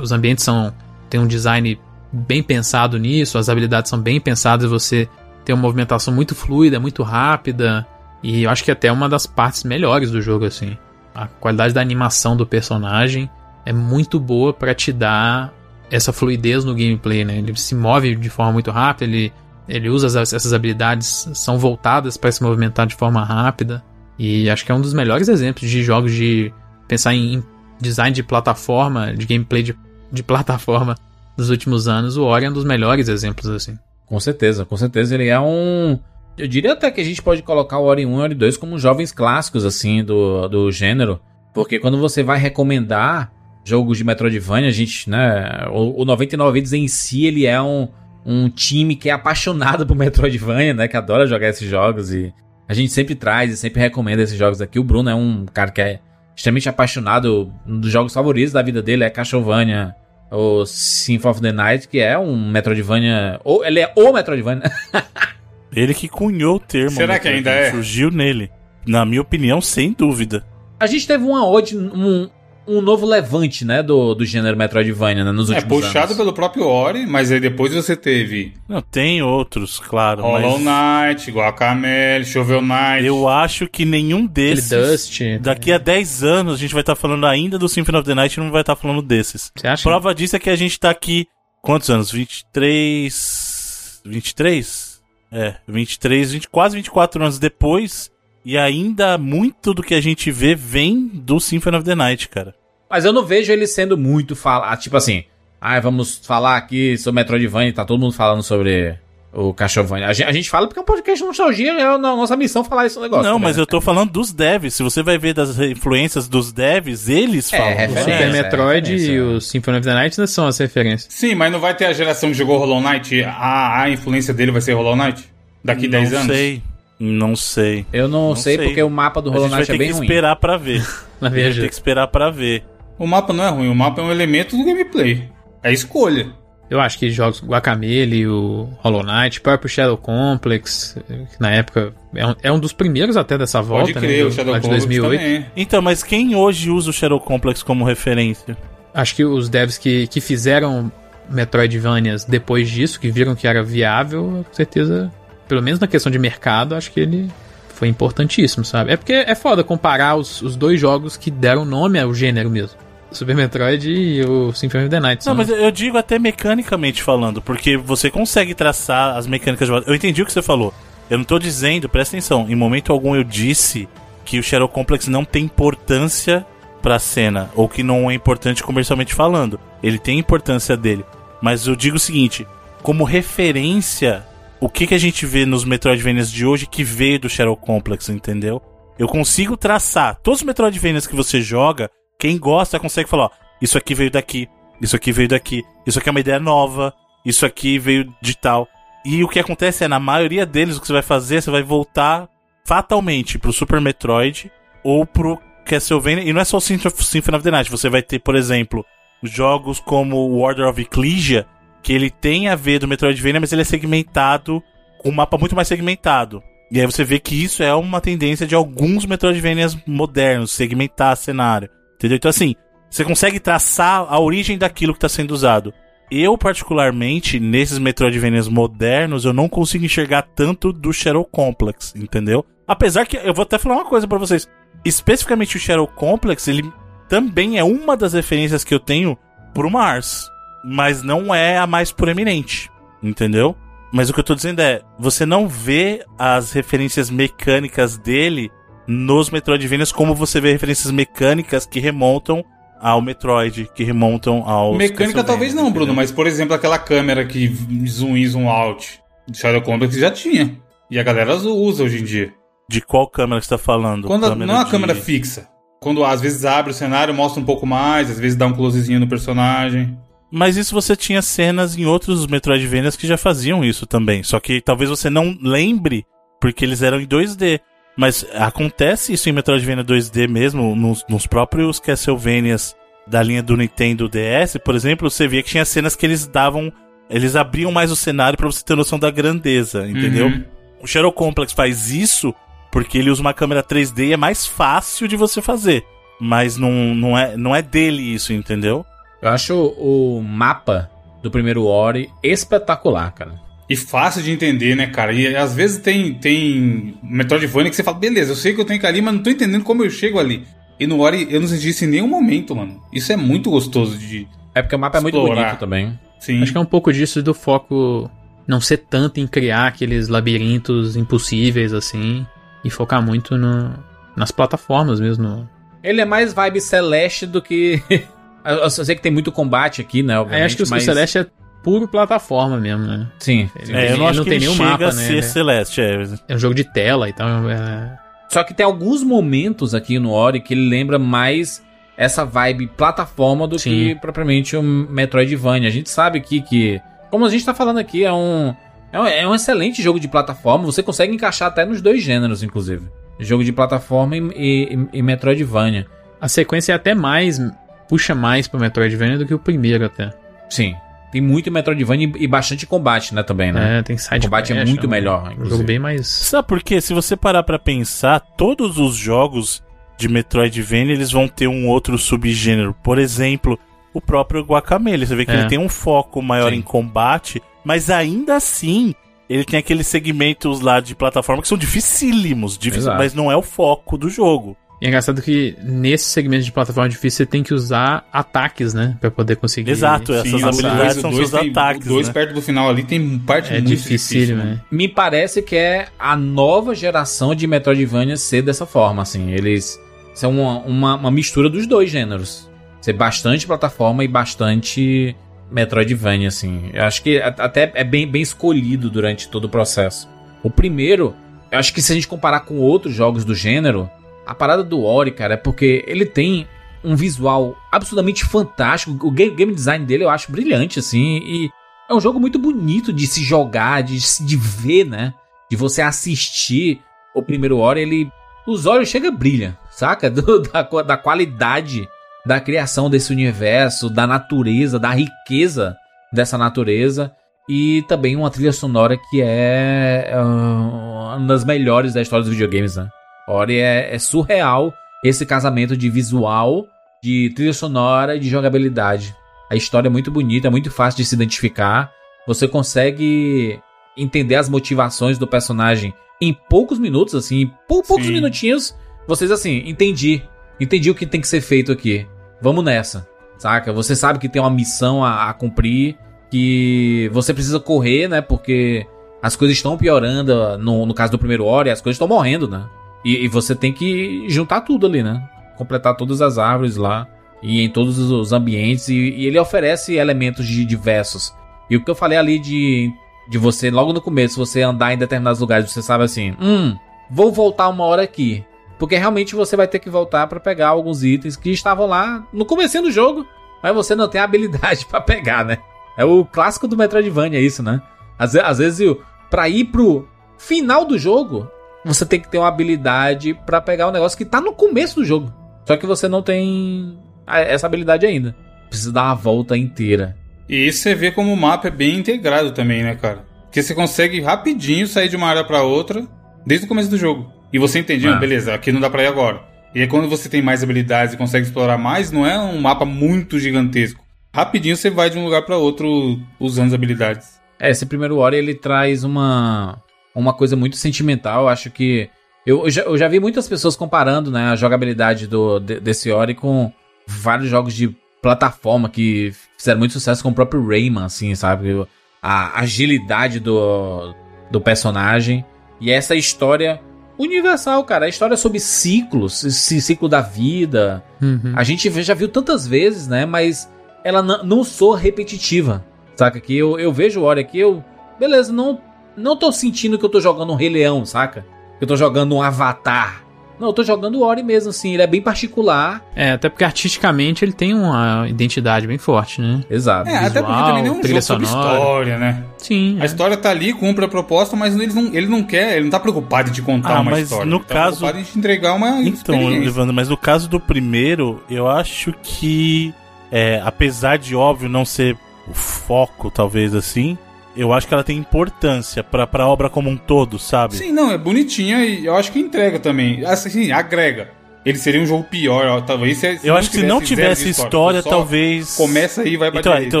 os ambientes são. tem um design bem pensado nisso, as habilidades são bem pensadas, você tem uma movimentação muito fluida, muito rápida. E eu acho que até uma das partes melhores do jogo, assim. A qualidade da animação do personagem é muito boa pra te dar essa fluidez no gameplay, né? Ele se move de forma muito rápida, ele, ele usa as- essas habilidades, são voltadas para se movimentar de forma rápida. E acho que é um dos melhores exemplos de jogos de pensar em, em design de plataforma, de gameplay de, de plataforma dos últimos anos. O Ori é um dos melhores exemplos, assim. Com certeza, com certeza ele é um. Eu diria até que a gente pode colocar o Ori 1 e o Ori 2 como jovens clássicos, assim, do, do gênero. Porque quando você vai recomendar jogos de Metroidvania, a gente, né. O, o 99 Vidas em si, ele é um, um time que é apaixonado por Metroidvania, né? Que adora jogar esses jogos e a gente sempre traz e sempre recomenda esses jogos aqui. O Bruno é um cara que é extremamente apaixonado. Um dos jogos favoritos da vida dele é Castlevania, o Symphony of the Night, que é um Metroidvania. Ou ele é o Metroidvania. Ele que cunhou o termo. Será que ainda é? Surgiu nele. Na minha opinião, sem dúvida. A gente teve uma ode, um, um novo levante, né, do, do gênero Metroidvania, né, nos É últimos puxado anos. pelo próprio Ori, mas aí depois você teve Não, tem outros, claro. Hollow mas Knight, Guacamele, Shovel Knight. eu acho que nenhum Aquele desses. Dust. Daqui a 10 anos a gente vai estar falando ainda do Symphony of the Night e não vai estar falando desses. Você acha? Prova disso é que a gente tá aqui. Quantos anos? 23. 23? É, 23, 20, quase 24 anos depois. E ainda muito do que a gente vê vem do Symphony of the Night, cara. Mas eu não vejo ele sendo muito falar, tipo assim, ah, vamos falar aqui sobre Metroidvania, tá todo mundo falando sobre o Castlevania. A gente, a gente fala porque é um podcast de nostalgia, é a nossa missão falar esse negócio. não, também, mas né? eu tô falando dos devs. Se você vai ver das influências dos devs, eles É, falam. O referência. Super É, Metroid referência. e o Symphony of the Night são as referências. Sim, mas não vai ter a geração que jogou Hollow Knight, a, a influência dele vai ser Hollow Knight? Daqui 10 não anos? sei. Não sei. Eu não, Não sei, sei. porque o mapa do A Hollow gente vai Knight ter é bem que ruim. esperar pra ver. Na A gente vai verdade. ter que esperar pra ver. O mapa não é ruim, o mapa é um elemento do gameplay. É escolha. Eu acho que jogos Guacamele, o Hollow Knight, próprio Shadow Complex, que na época é um, é um dos primeiros até dessa volta, Pode crer, né? o Shadow lá de Complex 2008. também. Então, mas quem hoje usa o Shadow Complex como referência? Acho que os devs que, que fizeram Metroidvanias depois disso, que viram que era viável, com certeza, pelo menos na questão de mercado, acho que ele foi importantíssimo, sabe? É porque é foda comparar os, os dois jogos que deram nome ao gênero mesmo. Super Metroid e o Symphony of the Night. Não, mas eu digo até mecanicamente falando, porque você consegue traçar as mecânicas de Eu entendi o que você falou. Eu não tô dizendo, presta atenção, em momento algum eu disse que o Shadow Complex não tem importância pra cena, ou que não é importante comercialmente falando. Ele tem importância dele. Mas eu digo o seguinte, como referência, o que, que a gente vê nos Metroidvanias de hoje que veio do Shadow Complex, entendeu? Eu consigo traçar todos os Metroidvanias que você joga, quem gosta consegue falar, ó, isso aqui veio daqui, isso aqui veio daqui, isso aqui é uma ideia nova, isso aqui veio de tal. E o que acontece é, na maioria deles, o que você vai fazer, você vai voltar fatalmente pro Super Metroid ou pro Castlevania. E não é só o Symphony of- the Night, você vai ter, por exemplo, jogos como o Order of Ecclesia, que ele tem a ver do Metroidvania, mas ele é segmentado, com um mapa muito mais segmentado. E aí você vê que isso é uma tendência de alguns Metroidvanias modernos, segmentar cenário. Entendeu? Então assim, você consegue traçar a origem daquilo que está sendo usado. Eu, particularmente, nesses Metroidvanias modernos, eu não consigo enxergar tanto do Shadow Complex, entendeu? Apesar que, eu vou até falar uma coisa pra vocês. Especificamente o Shadow Complex, ele também é uma das referências que eu tenho pro Mars. Mas não é a mais proeminente, entendeu? Mas o que eu tô dizendo é, você não vê as referências mecânicas dele nos Metroidvanias como você vê referências mecânicas que remontam ao Metroid, que remontam ao Mecânica talvez não, Bruno, mas por exemplo, aquela câmera que zoom in, zoom out do Shadow Complex já tinha. E a galera usa hoje em dia. De qual câmera você tá falando? Quando a- não é uma de- câmera fixa. Quando às vezes abre o cenário, mostra um pouco mais, às vezes dá um closezinho no personagem. Mas isso você tinha cenas em outros Metroidvanias que já faziam isso também. Só que talvez você não lembre, porque eles eram em 2D. Mas acontece isso em Metroidvania 2D mesmo, nos, nos próprios Castlevanias da linha do Nintendo DS, por exemplo, você via que tinha cenas que eles davam. Eles abriam mais o cenário pra você ter noção da grandeza, entendeu? Uhum. O Shadow Complex faz isso porque ele usa uma câmera 3D e é mais fácil de você fazer. Mas não, não, é, não é dele isso, entendeu? Eu acho o mapa do primeiro Ori espetacular, cara. E fácil de entender, né, cara? E às vezes tem, tem Metroidvania que você fala, beleza, eu sei que eu tenho que ir ali, mas não tô entendendo como eu chego ali. E no Ori eu não senti isso em nenhum momento, mano. Isso é muito gostoso de. É porque o mapa é muito Explorar. bonito também. Sim. Acho que é um pouco disso do foco não ser tanto em criar aqueles labirintos impossíveis assim e focar muito no, nas plataformas mesmo. Ele é mais vibe celeste do que. eu, eu sei que tem muito combate aqui, né? Obviamente, acho que o mas... Celeste é puro plataforma mesmo, né? Sim. Ele- É, eu não ele acho não que tem ele nenhum chega mapa, a né? ser Ele- Celeste, é. É um jogo de tela, então é... Só que tem alguns momentos aqui no Ori que ele lembra mais essa vibe plataforma do Sim. que propriamente o Metroidvania. A gente sabe aqui que, como a gente tá falando aqui, é um, é um, é um excelente jogo de plataforma. Você consegue encaixar até nos dois gêneros, inclusive. Jogo de plataforma e, e- e Metroidvania. A sequência é até mais. Puxa mais pro Metroidvania do que o primeiro até. Sim. Tem muito Metroidvania e bastante combate, né, também, né? É, tem side o combate é muito um- melhor, Um jogo inclusive. bem mais. Sabe por quê? Se você parar pra pensar, todos os jogos de Metroidvania, eles vão ter um outro subgênero. Por exemplo, o próprio Guacamele. Você vê que É. ele tem um foco maior Sim. em combate, mas ainda assim, ele tem aqueles segmentos lá de plataforma que são dificílimos, difícil, Exato. mas não é o foco do jogo. E é engraçado que nesse segmento de plataforma difícil você tem que usar ataques, né? Pra poder conseguir. Exato, essas Sim, habilidades dois- são dois seus tem- ataques, dois né? perto do final ali tem parte É muito difícil, difícil, né? Me parece que é a nova geração de Metroidvania ser dessa forma, assim. Eles são uma, uma, uma mistura dos dois gêneros. Ser bastante plataforma e bastante Metroidvania, assim. Eu acho que até é bem, bem escolhido durante todo o processo. O primeiro, eu acho que se a gente comparar com outros jogos do gênero, a parada do Ori, cara, é porque ele tem um visual absolutamente fantástico. O game, game design dele eu acho brilhante, assim. E é um jogo muito bonito de se jogar, de, se- de ver, né? De você assistir o primeiro Ori, ele. Os olhos chega brilha, saca? Do- da, da qualidade da criação desse universo, da natureza, da riqueza dessa natureza. E também uma trilha sonora que é ah, uma das melhores da história dos videogames, né? Ori é, é surreal esse casamento de visual, de trilha sonora e de jogabilidade. A história é muito bonita, é muito fácil de se identificar. Você consegue entender as motivações do personagem em poucos minutos, assim, em pou- poucos Sim. minutinhos. Vocês assim, entendi. Entendi o que tem que ser feito aqui. Vamos nessa. Saca? Você sabe que tem uma missão a, a cumprir, que você precisa correr, né? Porque as coisas estão piorando. No, no caso do primeiro Ori, as coisas estão morrendo, né? E, e você tem que juntar tudo ali, né? Completar todas as árvores lá e em todos os ambientes. E, e ele oferece elementos de diversos. E o que eu falei ali de, de você, logo no começo, você andar em determinados lugares, você sabe assim: hum, vou voltar uma hora aqui. Porque realmente você vai ter que voltar pra pegar alguns itens que estavam lá no começo do jogo, mas você não tem a habilidade pra pegar, né? É o clássico do Metroidvania, isso, né? Às, às vezes, pra ir pro final do jogo, você tem que ter uma habilidade pra pegar um negócio que tá no começo do jogo. Só que você não tem a- essa habilidade ainda. Precisa dar uma volta inteira. E isso você vê como o mapa é bem integrado também, né, cara? Porque você consegue rapidinho sair de uma área pra outra desde o começo do jogo. E você entende, Ah. ah, beleza, aqui não dá pra ir agora. E aí quando você tem mais habilidades e consegue explorar mais, não é um mapa muito gigantesco. Rapidinho você vai de um lugar pra outro usando as habilidades. É, esse primeiro Ori ele traz uma, uma coisa muito sentimental. Eu acho que. Eu, eu já, eu já vi muitas pessoas comparando né, a jogabilidade do, de- desse Ori com vários jogos de plataforma que fizeram muito sucesso com o próprio Rayman, assim, sabe? A agilidade do, do personagem. E essa história universal, cara. A história sobre ciclos, esse ciclo da vida. Uhum. A gente já viu tantas vezes, né? Mas ela não soa repetitiva. Saca? Que eu, eu vejo o Ori aqui, eu. Beleza, não, não tô sentindo que eu tô jogando um Rei Leão, saca? Que eu tô jogando um Avatar. Não, eu tô jogando o Ori mesmo, assim. Ele é bem particular. É, até porque artisticamente ele tem uma identidade bem forte, né? Exato. É, até porque Visual, também não é um jogo sobre história, né? Sim. A é. história tá ali, cumpre a proposta, mas ele não, ele não quer, ele não tá preocupado em te contar Ah, uma mas história. no ele tá caso- preocupado em te entregar uma Então. Evandro, mas no caso do primeiro, eu acho que, é, apesar de óbvio não ser o foco, talvez assim, eu acho que ela tem importância pra, pra obra como um todo, sabe? Sim, não, é bonitinha e eu acho que entrega também. Assim, agrega. Ele seria um jogo pior, ó, talvez. Se, se eu acho que se não tivesse história, só talvez. Começa aí e vai pra Então, direita. então,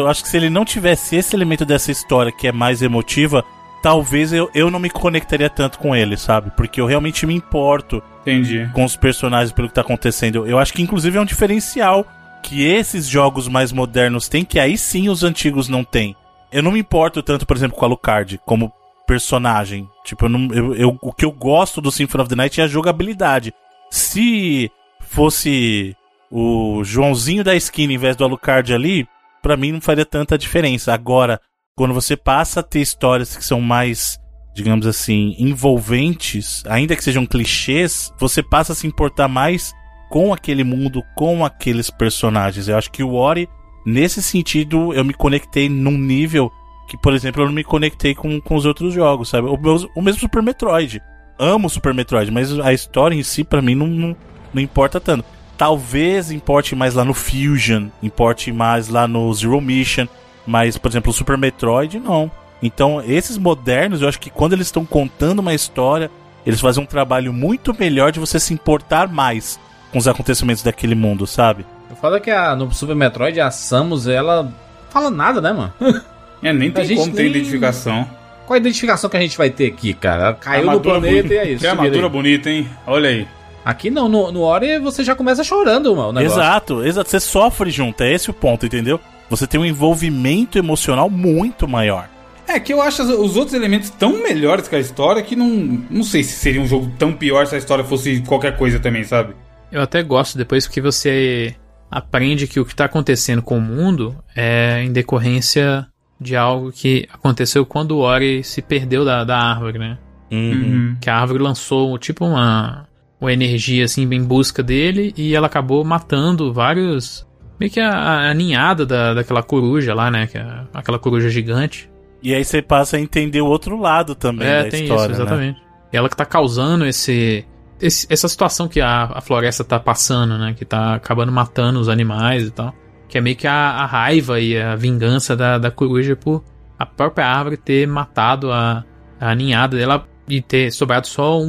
eu acho que se ele não tivesse esse elemento dessa história que é mais emotiva, talvez eu, eu não me conectaria tanto com ele, sabe? Porque eu realmente me importo Entendi. com os personagens pelo que tá acontecendo. Eu acho que inclusive é um diferencial que esses jogos mais modernos têm, que aí sim os antigos não têm. Eu não me importo tanto, por exemplo, com a Alucard como personagem. Tipo, eu não, eu, eu- o que eu gosto do Symphony of the Night é a jogabilidade. Se fosse o Joãozinho da esquina em vez do Alucard ali, pra mim não faria tanta diferença. Agora, quando você passa a ter histórias que são mais, digamos assim, envolventes, ainda que sejam clichês, você passa a se importar mais com aquele mundo, com aqueles personagens. Eu acho que o Ori, nesse sentido, eu me conectei num nível que, por exemplo, eu não me conectei com, com os outros jogos, sabe? O, o mesmo Super Metroid. Amo Super Metroid, mas a história em si, pra mim, não, não, não importa tanto. talvez importe mais lá no Fusion, importe mais lá no Zero Mission, mas, por exemplo, o Super Metroid, não. Então, esses modernos, eu acho que quando eles estão contando uma história, eles fazem um trabalho muito melhor de você se importar mais com os acontecimentos daquele mundo, sabe? Eu falo que a, no Super Metroid, a Samus, ela fala nada, né, mano? É, nem A tem gente como ter nem- identificação. Qual a identificação que a gente vai ter aqui, cara? Ela caiu no Armadura planeta bonita. e é isso. Que armadura bonita, hein? Olha aí. Aqui não, no, no Ori você já começa chorando, mano, o negócio. Exato, exato. Você sofre junto, é esse o ponto, entendeu? Você tem um envolvimento emocional muito maior. É que eu acho os outros elementos tão melhores que a história que não. Não sei se seria um jogo tão pior se a história fosse qualquer coisa também, sabe? Eu até gosto depois que você aprende que o que está acontecendo com o mundo é em decorrência de algo que aconteceu quando o Ori se perdeu da, da árvore, né? Uhum. Que a árvore lançou tipo uma, uma energia assim em busca dele e ela acabou matando vários. Meio que a, a ninhada da, daquela coruja lá, né? Que é aquela coruja gigante. E aí você passa a entender o outro lado também É, da tem história, isso, né? exatamente. E ela que tá causando esse, esse- essa situação que a, a floresta tá passando, né? Que tá acabando matando os animais e tal. Que é meio que a, a raiva e a vingança da, da coruja por a própria árvore ter matado a, a ninhada dela e ter sobrado só um,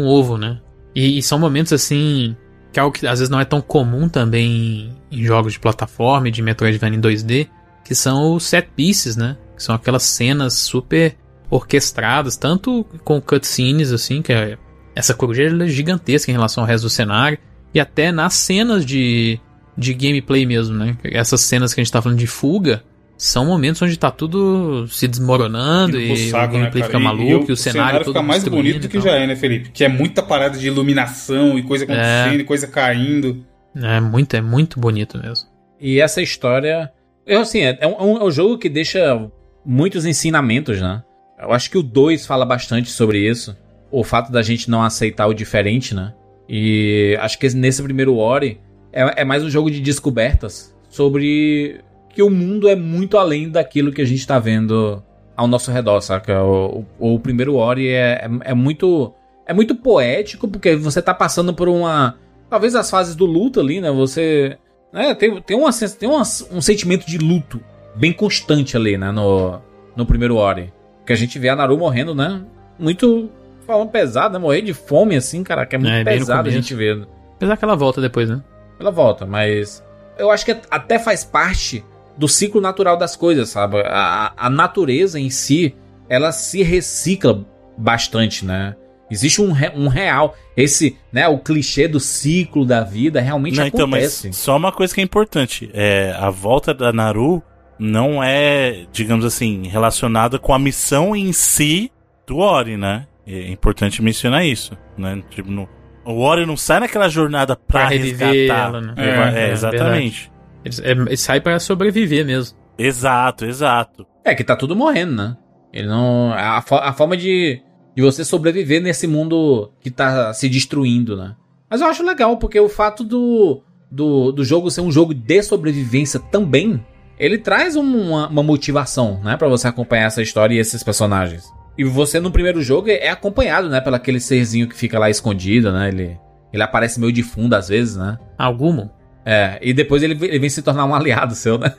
um ovo, né? E, e são momentos assim. Que é algo que às vezes não é tão comum também em, jogos de plataforma e de Metroidvania em 2D, que são os set pieces, né? Que são aquelas cenas super orquestradas, tanto com cutscenes, assim, que é, essa coruja ela é gigantesca em relação ao resto do cenário, e até nas cenas de, de gameplay mesmo, né? Essas cenas que a gente tá falando de fuga, são momentos onde tá tudo se desmoronando e saco, o gameplay né, fica maluco e, eu- o cenário, todo fica mais bonito do e que já é, né, Felipe? Que é muita parada de iluminação e coisa acontecendo e coisa caindo. É muito, é muito bonito mesmo. E essa história. Eu, assim, é, é um, é um jogo que deixa muitos ensinamentos, né? Eu acho que o 2 fala bastante sobre isso. O fato da gente não aceitar o diferente, né? E acho que nesse primeiro Ori é, é mais um jogo de descobertas sobre que o mundo é muito além daquilo que a gente tá vendo ao nosso redor, saca? O, o, o primeiro Ori é, é, é muito. É muito poético, porque você tá passando por uma. Talvez as fases do luto ali, né? Você. Né, tem, tem, uma, tem uma- um sentimento de luto bem constante ali, né? No, no primeiro Ori. Que a gente vê a Naru morrendo, né? Muito. Falando pesado, né? Morrer de fome, assim, cara, que é muito É, pesado a gente ver. Apesar que ela volta depois, né? Ela volta, mas. Eu acho que até faz parte do ciclo natural das coisas, sabe? A, a natureza em si, ela se recicla bastante, né? Existe um, re- um real. Esse, né? O clichê do ciclo da vida realmente Não, então, mas acontece. só uma coisa que é importante. É, a volta da Naru não é, digamos assim, relacionada com a missão em si do Ori, né? É importante mencionar isso, né? Tipo, no- o Ori não sai naquela jornada pra, Pra resgatar. ela, né? É, É, é, exatamente. Ele, é, ele sai pra sobreviver mesmo. Exato, exato. É que tá tudo morrendo, né? Ele não. A, a forma de, de você sobreviver nesse mundo que tá se destruindo, né? Mas eu acho legal, porque o fato do, do, do jogo ser um jogo de sobrevivência também, ele traz uma, uma motivação, né? Pra você acompanhar essa história e esses personagens. E você no primeiro jogo é acompanhado, né? Pelo aquele serzinho que fica lá escondido, né? Ele, ele aparece meio de fundo às vezes, né? Algumo? É, e depois ele, ele vem se tornar um aliado seu, né?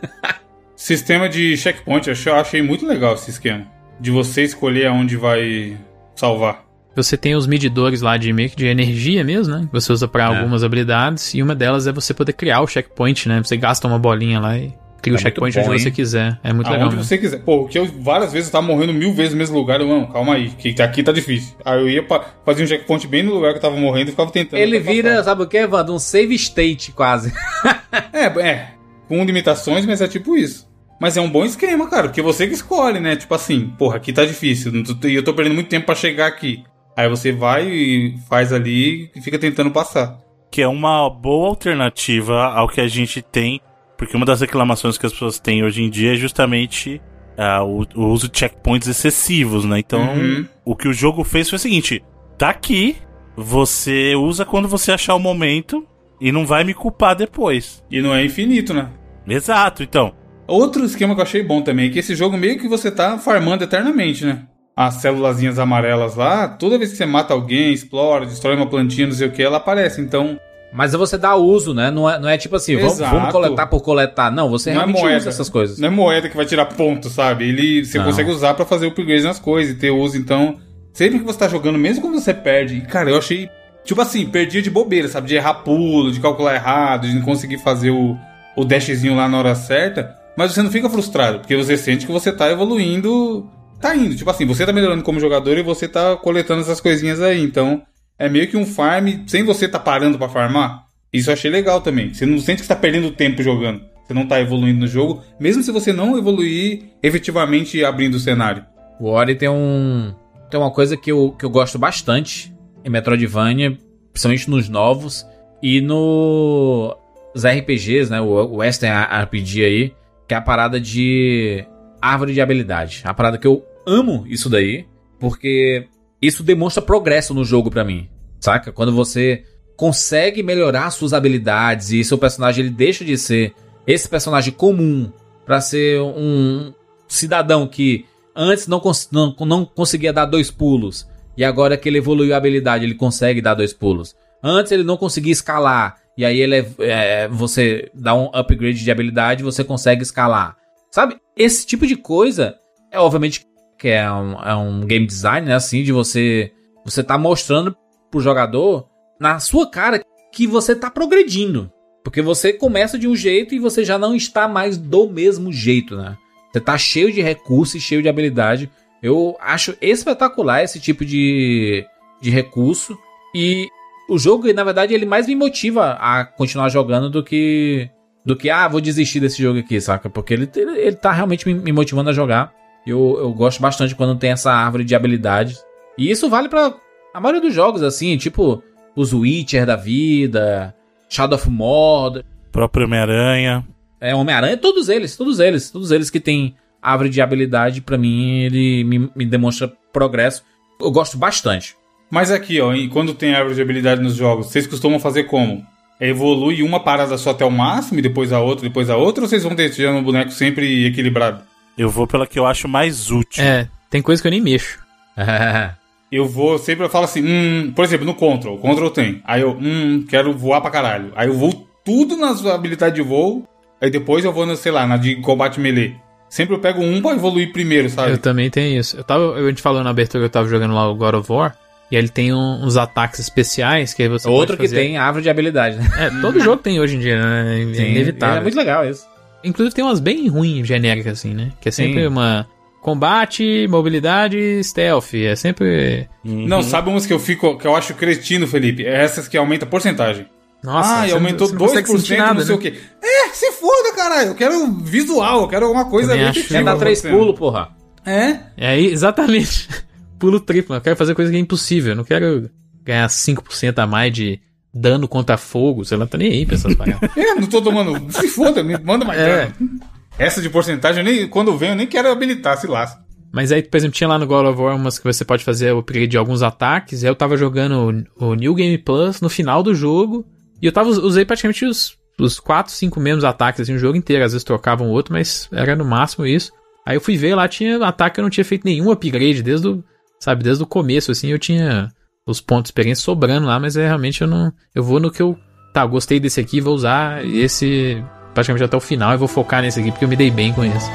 Sistema de checkpoint, eu achei- muito legal esse esquema. De você escolher aonde vai salvar. Você tem os medidores lá de meio que de energia mesmo, né? Que você usa pra É. algumas habilidades. E uma delas é você poder criar o checkpoint, né? Você gasta uma bolinha lá e cria É o checkpoint muito bom, onde você quiser. É muito legal Aonde mesmo. você quiser. Pô, que eu várias vezes eu tava morrendo mil vezes no mesmo lugar. Eu, não, calma aí, que aqui tá difícil. Aí eu ia pra, fazer um checkpoint bem no lugar que eu tava morrendo e ficava tentando. Ele vira, passar. sabe o que, Evandro? Um save state quase. É, é. Com limitações, mas é tipo isso. Mas é um bom esquema, cara, porque você que escolhe, né? Tipo assim, porra, aqui tá difícil. E eu tô perdendo muito tempo pra chegar aqui. Aí você vai e faz ali e fica tentando passar. Que é uma boa alternativa ao que a gente tem. Porque uma das reclamações que as pessoas têm hoje em dia é justamente ah, o, o uso de checkpoints excessivos, né? Então, Uhum. o que o jogo fez foi o seguinte: tá aqui, você usa quando você achar o momento e não vai me culpar depois. E não é infinito, né? Exato, então. Outro esquema que eu achei bom também é que esse jogo meio que você tá farmando eternamente, né? As célulazinhas amarelas lá, toda vez que você mata alguém, explora, destrói uma plantinha, não sei o que, ela aparece. Então, Mas você dá uso, né? Não é, não é tipo assim, vamos, vamos coletar por coletar. Não, você Não é realmente moeda. usa essas coisas. Não é moeda que vai tirar ponto, sabe? Ele você Não. consegue usar pra fazer upgrades nas coisas e ter uso. Então, sempre que você tá jogando, mesmo quando você perde, e, cara, eu achei. Tipo assim, perdia de bobeira, sabe? De errar pulo, de calcular errado, de não conseguir fazer o, o dashzinho lá na hora certa. Mas você não fica frustrado, porque você sente que você tá evoluindo. Tá indo. Tipo assim, você tá melhorando como jogador e você tá coletando essas coisinhas aí. Então, é meio que um farm sem você tá parando pra farmar. Isso eu achei legal também. Você não sente que você tá perdendo tempo jogando. Você não tá evoluindo no jogo, mesmo se você não evoluir efetivamente abrindo o cenário. O Ori tem um. Tem uma coisa que eu, que eu gosto bastante em Metroidvania, principalmente nos novos, e no. Os RPGs, né? O Western RPG aí, que é a parada de árvore de habilidade. A parada que eu amo isso daí, porque isso demonstra progresso no jogo pra mim. Saca? Quando você consegue melhorar suas habilidades e seu personagem ele deixa de ser esse personagem comum pra ser um cidadão que antes não, cons- não, não conseguia dar dois pulos e agora que ele evoluiu a habilidade ele consegue dar dois pulos. Antes ele não conseguia escalar e aí ele é, é, você dá um upgrade de habilidade você consegue escalar. Sabe? Esse tipo de coisa é obviamente que é um, é um game design, né? Assim, de você você tá mostrando pro jogador na sua cara que você tá progredindo. Porque você começa de um jeito e você já não está mais do mesmo jeito, né? Você tá cheio de recursos e cheio de habilidade. Eu acho espetacular esse tipo de, de recurso. E o jogo, na verdade, ele mais me motiva a continuar jogando do que. Do que, ah, vou desistir desse jogo aqui, saca? Porque ele, ele, ele tá realmente me, me motivando a jogar. Eu, eu gosto bastante quando tem essa árvore de habilidades. E isso vale pra a maioria dos jogos, assim, tipo os Witcher da vida, Shadow of Mordor, Próprio Homem-Aranha. é, Homem-Aranha, todos eles, todos eles, todos eles que tem árvore de habilidade, pra mim, ele me, me demonstra progresso. Eu gosto bastante. Mas aqui, ó, e quando tem árvore de habilidade nos jogos, vocês costumam fazer como? É, Evolui uma parada só até o máximo e depois a outra, depois a outra, ou vocês vão deixando o boneco sempre equilibrado? Eu vou pela que eu acho mais útil. É, tem coisa que eu nem mexo. Eu vou sempre, eu falo assim, hum, por exemplo, no Control, Control tem. Aí eu, hum, quero voar pra caralho. Aí eu vou tudo nas habilidades de voo, aí depois eu vou, na, sei lá, na de combate melee. Sempre eu pego um pra evoluir primeiro, sabe? Eu também tenho isso. Eu tava, a gente falou na abertura que eu tava jogando lá o God of War. E ele tem um- uns ataques especiais que aí você Outro pode que tem árvore de habilidade, né? É, todo jogo tem hoje em dia, né? É Sim, inevitável. É muito legal isso. Inclusive tem umas bem ruins, genéricas, assim, né? Que é sempre Sim. uma combate, mobilidade, stealth. É sempre. Não, sabe umas que eu fico, que eu acho cretino, Felipe? É essas que aumenta a porcentagem. Nossa, ah, e aumentou não, você não consegue 2%, sentir nada, não sei né? o quê. É, se foda, caralho. Eu quero visual, eu quero alguma coisa ali acho. É dar três pulos, porra. É? É aí, exatamente. Pulo triplo. Eu quero fazer coisa que é impossível. Eu não quero ganhar 5% a mais de dano contra fogo. Sei lá, tá nem aí pra essas paradas. É, não tô tomando. Se foda, me manda mais É. dano. Essa de porcentagem, eu nem, quando vem, eu nem quero habilitar, se lasca. Mas aí, por exemplo, tinha lá no God of War umas que você pode fazer o upgrade de alguns ataques. E aí eu tava jogando o, o New Game Plus no final do jogo. E eu tava usei praticamente os, os 4, 5 mesmos ataques assim, o jogo inteiro. Às vezes trocavam outro, mas era no máximo isso. Aí eu fui ver lá, tinha ataque que eu não tinha feito nenhum upgrade desde o, sabe, desde o começo, assim, eu tinha os pontos de experiência sobrando lá, mas é realmente eu não. Eu vou no que eu. Tá, gostei desse aqui, vou usar esse praticamente até o final e vou focar nesse aqui porque eu me dei bem com esse.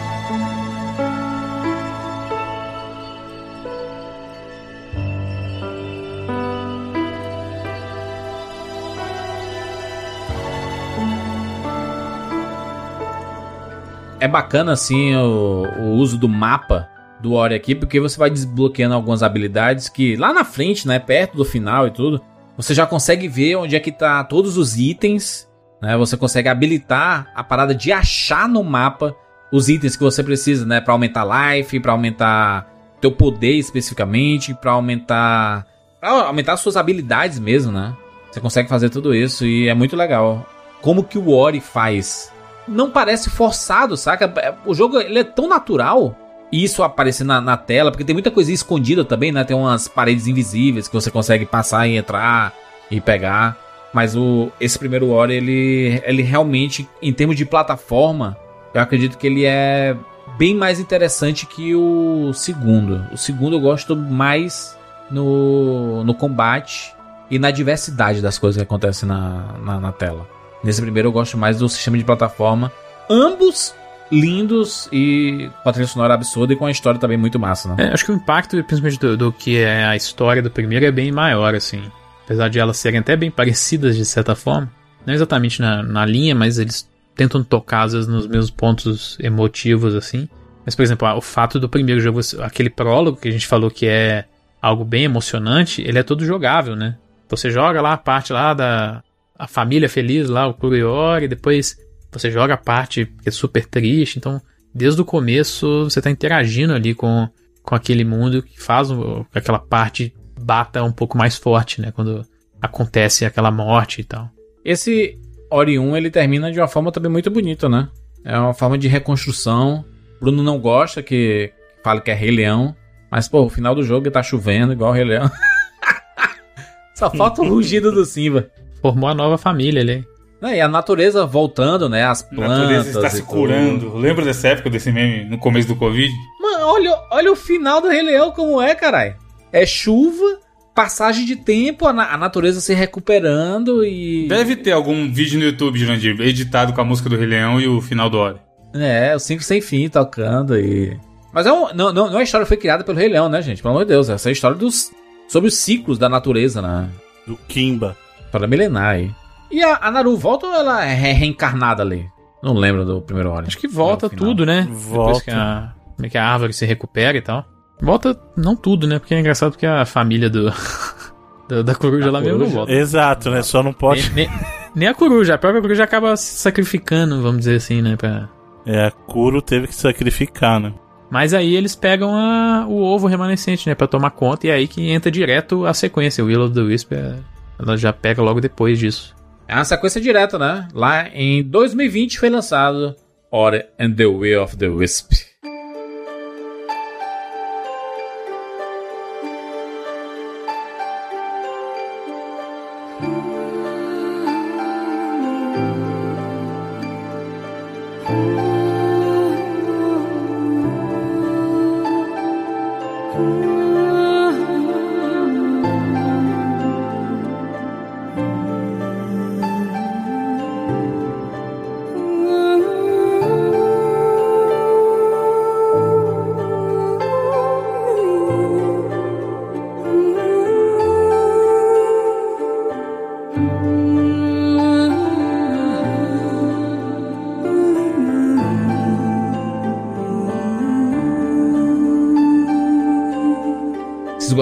É bacana, assim, o, o uso do mapa do Ori aqui, porque você vai desbloqueando algumas habilidades que lá na frente, né, perto do final e tudo, você já consegue ver onde é que tá todos os itens, né? Você consegue habilitar a parada de achar no mapa os itens que você precisa, né, Pra aumentar life, pra aumentar teu poder especificamente, pra aumentar pra aumentar suas habilidades mesmo, né? Você consegue fazer tudo isso e é muito legal. Como que o Ori faz? Não parece forçado, saca? O jogo ele é tão natural. Isso aparecer na, na tela, porque tem muita coisa escondida também, né? Tem umas paredes invisíveis que você consegue passar e entrar e pegar. Mas o, esse primeiro Ori, ele, ele realmente, em termos de plataforma, eu acredito que ele é bem mais interessante que o segundo. O segundo eu gosto mais no, no combate e na diversidade das coisas que acontecem na, na, na tela. Nesse primeiro eu gosto mais do sistema de plataforma. Ambos lindos e com a trilha sonora absurda e com a história também muito massa, né? É, acho que o impacto, principalmente do, do que é a história do primeiro, é bem maior, assim. Apesar de elas serem até bem parecidas de certa forma. Não exatamente na, na linha, mas eles tentam tocar às vezes nos mesmos pontos emotivos, assim. Mas, por exemplo, o fato do primeiro jogo, aquele prólogo que a gente falou que é algo bem emocionante, ele é todo jogável, né? Você joga lá a parte lá da a família feliz lá, o Kuriori, depois você joga a parte que é super triste, então desde o começo você está interagindo ali com, com aquele mundo que faz aquela parte bata um pouco mais forte, né? Quando acontece aquela morte e tal. Esse Ori 1 ele termina de uma forma também muito bonita, né? É uma forma de reconstrução. Bruno não gosta que fale que é Rei Leão, mas pô, o final do jogo tá chovendo igual o Rei Leão. Só falta o rugido do Simba. Formou a nova família ali. Não, e a natureza voltando, né? As A plantas. natureza está se tudo. curando. Lembra dessa época, desse meme, no começo do Covid? Mano, olha, olha o final do Rei Leão como é, caralho. É chuva, passagem de tempo, a, na- a natureza se recuperando e. Deve ter algum vídeo no YouTube, Jurandir, editado com a música do Rei Leão e o final do Ori. É, o Cinco Sem Fim tocando e. Mas é um, não, não, não é a história que foi criada pelo Rei Leão, né, gente? Pelo amor de Deus. Essa é a história dos. sobre os ciclos da natureza, né? Do Kimba. História milenar aí. E a, a Naru volta ou ela é re- reencarnada ali? Não lembro do primeiro Ori. Acho que volta final. tudo, né? Depois Volta. que a, como é que a árvore se recupera e tal. Volta, não tudo, né? Porque é engraçado que a família do. da, da coruja Da lá mesmo não volta. Exato, né? Só não pode. Nem, nem- nem a coruja, a própria coruja acaba se sacrificando, vamos dizer assim, né? Pra... É, a Kuro teve que sacrificar, né? Mas aí eles pegam a- o ovo remanescente, né? Pra tomar conta, e é aí que entra direto a sequência. O Will of the Wisp, é- ela já pega logo depois disso. É uma sequência direta, né? Lá em 2020 foi lançado Ori and the Will of the Wisp.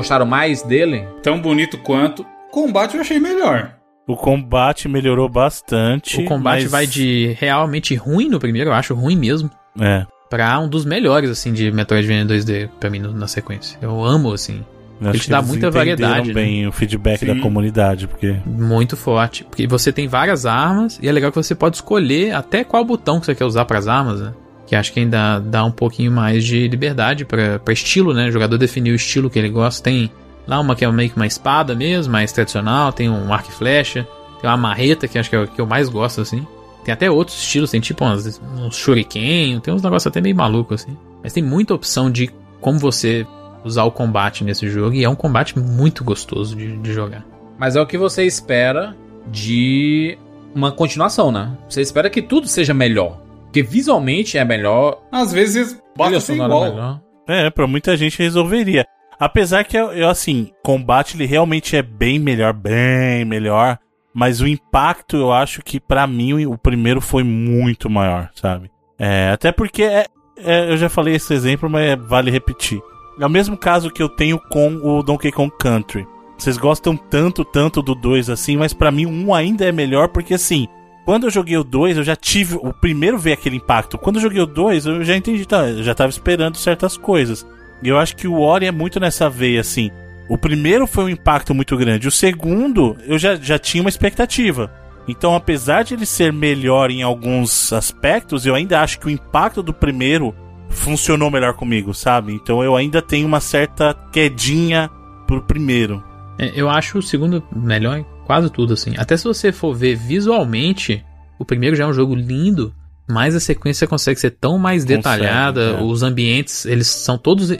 Gostaram mais dele? Tão bonito quanto. Combate eu achei melhor. O combate melhorou bastante. O combate mas- vai de realmente ruim no primeiro, eu acho ruim mesmo, É. pra um dos melhores, assim, de Metroidvania 2D pra mim na sequência. Eu amo, assim. eu acho Ele te que dá eles muita variedade, né? bem o feedback Sim. da comunidade, porque Muito forte. Porque você tem várias armas e é legal que você pode escolher até qual botão que você quer usar para as armas, né? Que acho que ainda dá um pouquinho mais de liberdade pra estilo, né? O jogador definir o estilo que ele gosta. Tem lá uma que é meio que uma espada mesmo, mais tradicional. Tem um arco e flecha. Tem uma marreta, que acho que é o que eu mais gosto, assim. Tem até outros estilos, tem tipo uns, uns shuriken, tem uns negócios até meio malucos, assim. Mas tem muita opção de como você usar o combate nesse jogo. E é um combate muito gostoso de, de jogar. Mas é o que você espera de uma continuação, né? Você espera que tudo seja melhor. Porque visualmente é melhor. Às vezes basta ser sonora igual. é melhor. É, pra muita gente resolveria. Apesar que, eu, assim, combate ele realmente é bem melhor, bem melhor. Mas o impacto, eu acho que pra mim o primeiro foi muito maior, sabe? É, até porque é, é, eu já falei esse exemplo, mas é- vale repetir. É o mesmo caso que eu tenho com o Donkey Kong Country. Vocês gostam tanto, tanto do 2 assim, mas pra mim o 1 ainda é melhor porque assim, quando eu joguei o 2, eu já tive. O primeiro veio aquele impacto. Quando eu joguei o 2, eu já entendi, tá, eu já tava esperando certas coisas. E eu acho que o Ori é muito nessa veia, assim. O primeiro foi um impacto muito grande. O segundo, eu já, já tinha uma expectativa. Então, apesar de ele ser melhor em alguns aspectos, eu ainda acho que o impacto do primeiro funcionou melhor comigo, sabe? Então eu ainda tenho uma certa quedinha pro primeiro. É, eu acho o segundo melhor quase tudo, assim. Até se você for ver visualmente, o primeiro já é um jogo lindo, mas a sequência consegue ser tão mais Consegue, detalhada, é. os ambientes, eles são todos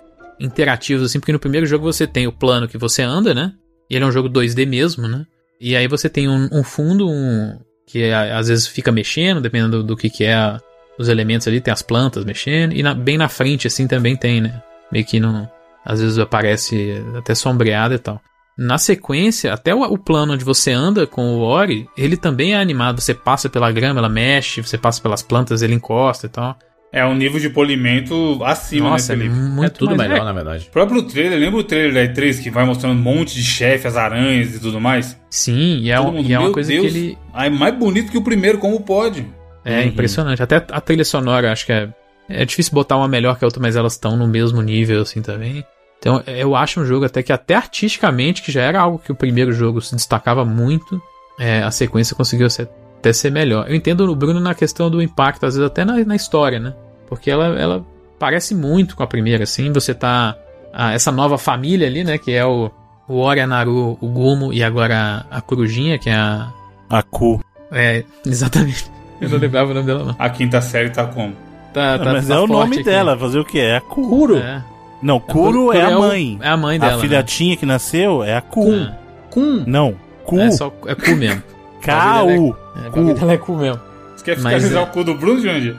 interativos, assim, porque no primeiro jogo você tem o plano que você anda, né? E ele é um jogo 2D mesmo, né? E aí você tem um, um fundo um, que a- às vezes fica mexendo, dependendo do, do que, que é a- os elementos ali, tem as plantas mexendo. E na- bem na frente, assim, também tem, né? Meio que não. Às vezes aparece até sombreado e tal. Na sequência, até o, o plano onde você anda com o Ori, ele também é animado. Você passa pela grama, ela mexe, você passa pelas plantas, ele encosta e tal. É um nível de polimento acima, Nossa, né, é Felipe? muito é tudo mais- melhor, é, na verdade. O próprio trailer, lembra o trailer da E3 que vai mostrando um monte de chefe, as aranhas e tudo mais? Sim, e é, mundo, e é uma coisa Deus, que ele. Ah, é mais bonito que o primeiro, como pode? É Uhum. impressionante. Até a trilha sonora, acho que é. É difícil botar uma melhor que a outra, mas elas estão no mesmo nível, assim, também. Então, eu acho um jogo até que, até artisticamente, que já era algo que o primeiro jogo se destacava muito, é, a sequência conseguiu ser- até ser melhor. Eu entendo o Bruno na questão do impacto, às vezes até na, na história, né? Porque ela, ela parece muito com a primeira, assim. Você tá. ah, essa nova família ali, né? Que é o, o Ori, a Naru, o Gumo e agora a, a Corujinha, que é a. A cu. É, exatamente. Eu não lembrava o nome dela, não. A quinta série tá como? Tá, tá, mas tá é o nome aqui. dela, fazer o quê? É a. Kuro. É. Não, Kuro é, a o- mãe. É a mãe dela. a filhotinha que nasceu é a cu. né? Cum. Não, cu. É, só, é cu mesmo. K-U. É, a bagulho dela é cu mesmo. Você quer fiscalizar é- o cu do Bruno, Jandir?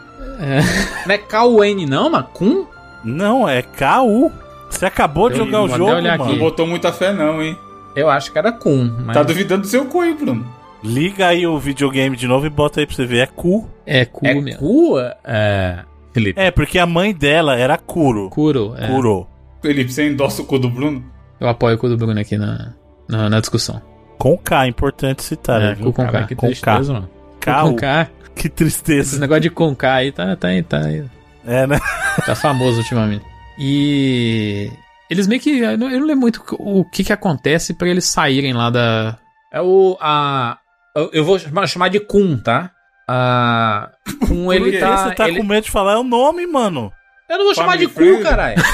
Não é K-U-N, não, mas Cum? Não, é K-U. Você acabou de jogar o jogo, mano. Não aqui. botou muita fé não, hein? Eu acho que era Cum. Mas... Tá duvidando do seu cu aí, Bruno. Liga aí o videogame de novo e bota aí pra você ver. É cu. É cu É mesmo. Cu? É... Felipe. É, porque a mãe dela era Kuro. Kuro. É. Kuro. Felipe, você endossa o cu do Bruno? Eu apoio o cu do Bruno aqui na, na, na discussão. Com K, importante citar, É, viu? cu com Cara, K. que Com tristeza, mano. Com K-U. K. Que Esse tristeza. negócio de com K aí tá, tá, tá, É, né? tá famoso ultimamente. E. Eles meio que. Eu não, eu não lembro muito o que que acontece pra eles saírem lá da. É o. A... Eu, vou chamar, chamar de Kun, tá? A. Kun, Por ele que tá. você tá ele- com medo de falar o nome, mano? Eu não vou chamar de Family Cu, caralho.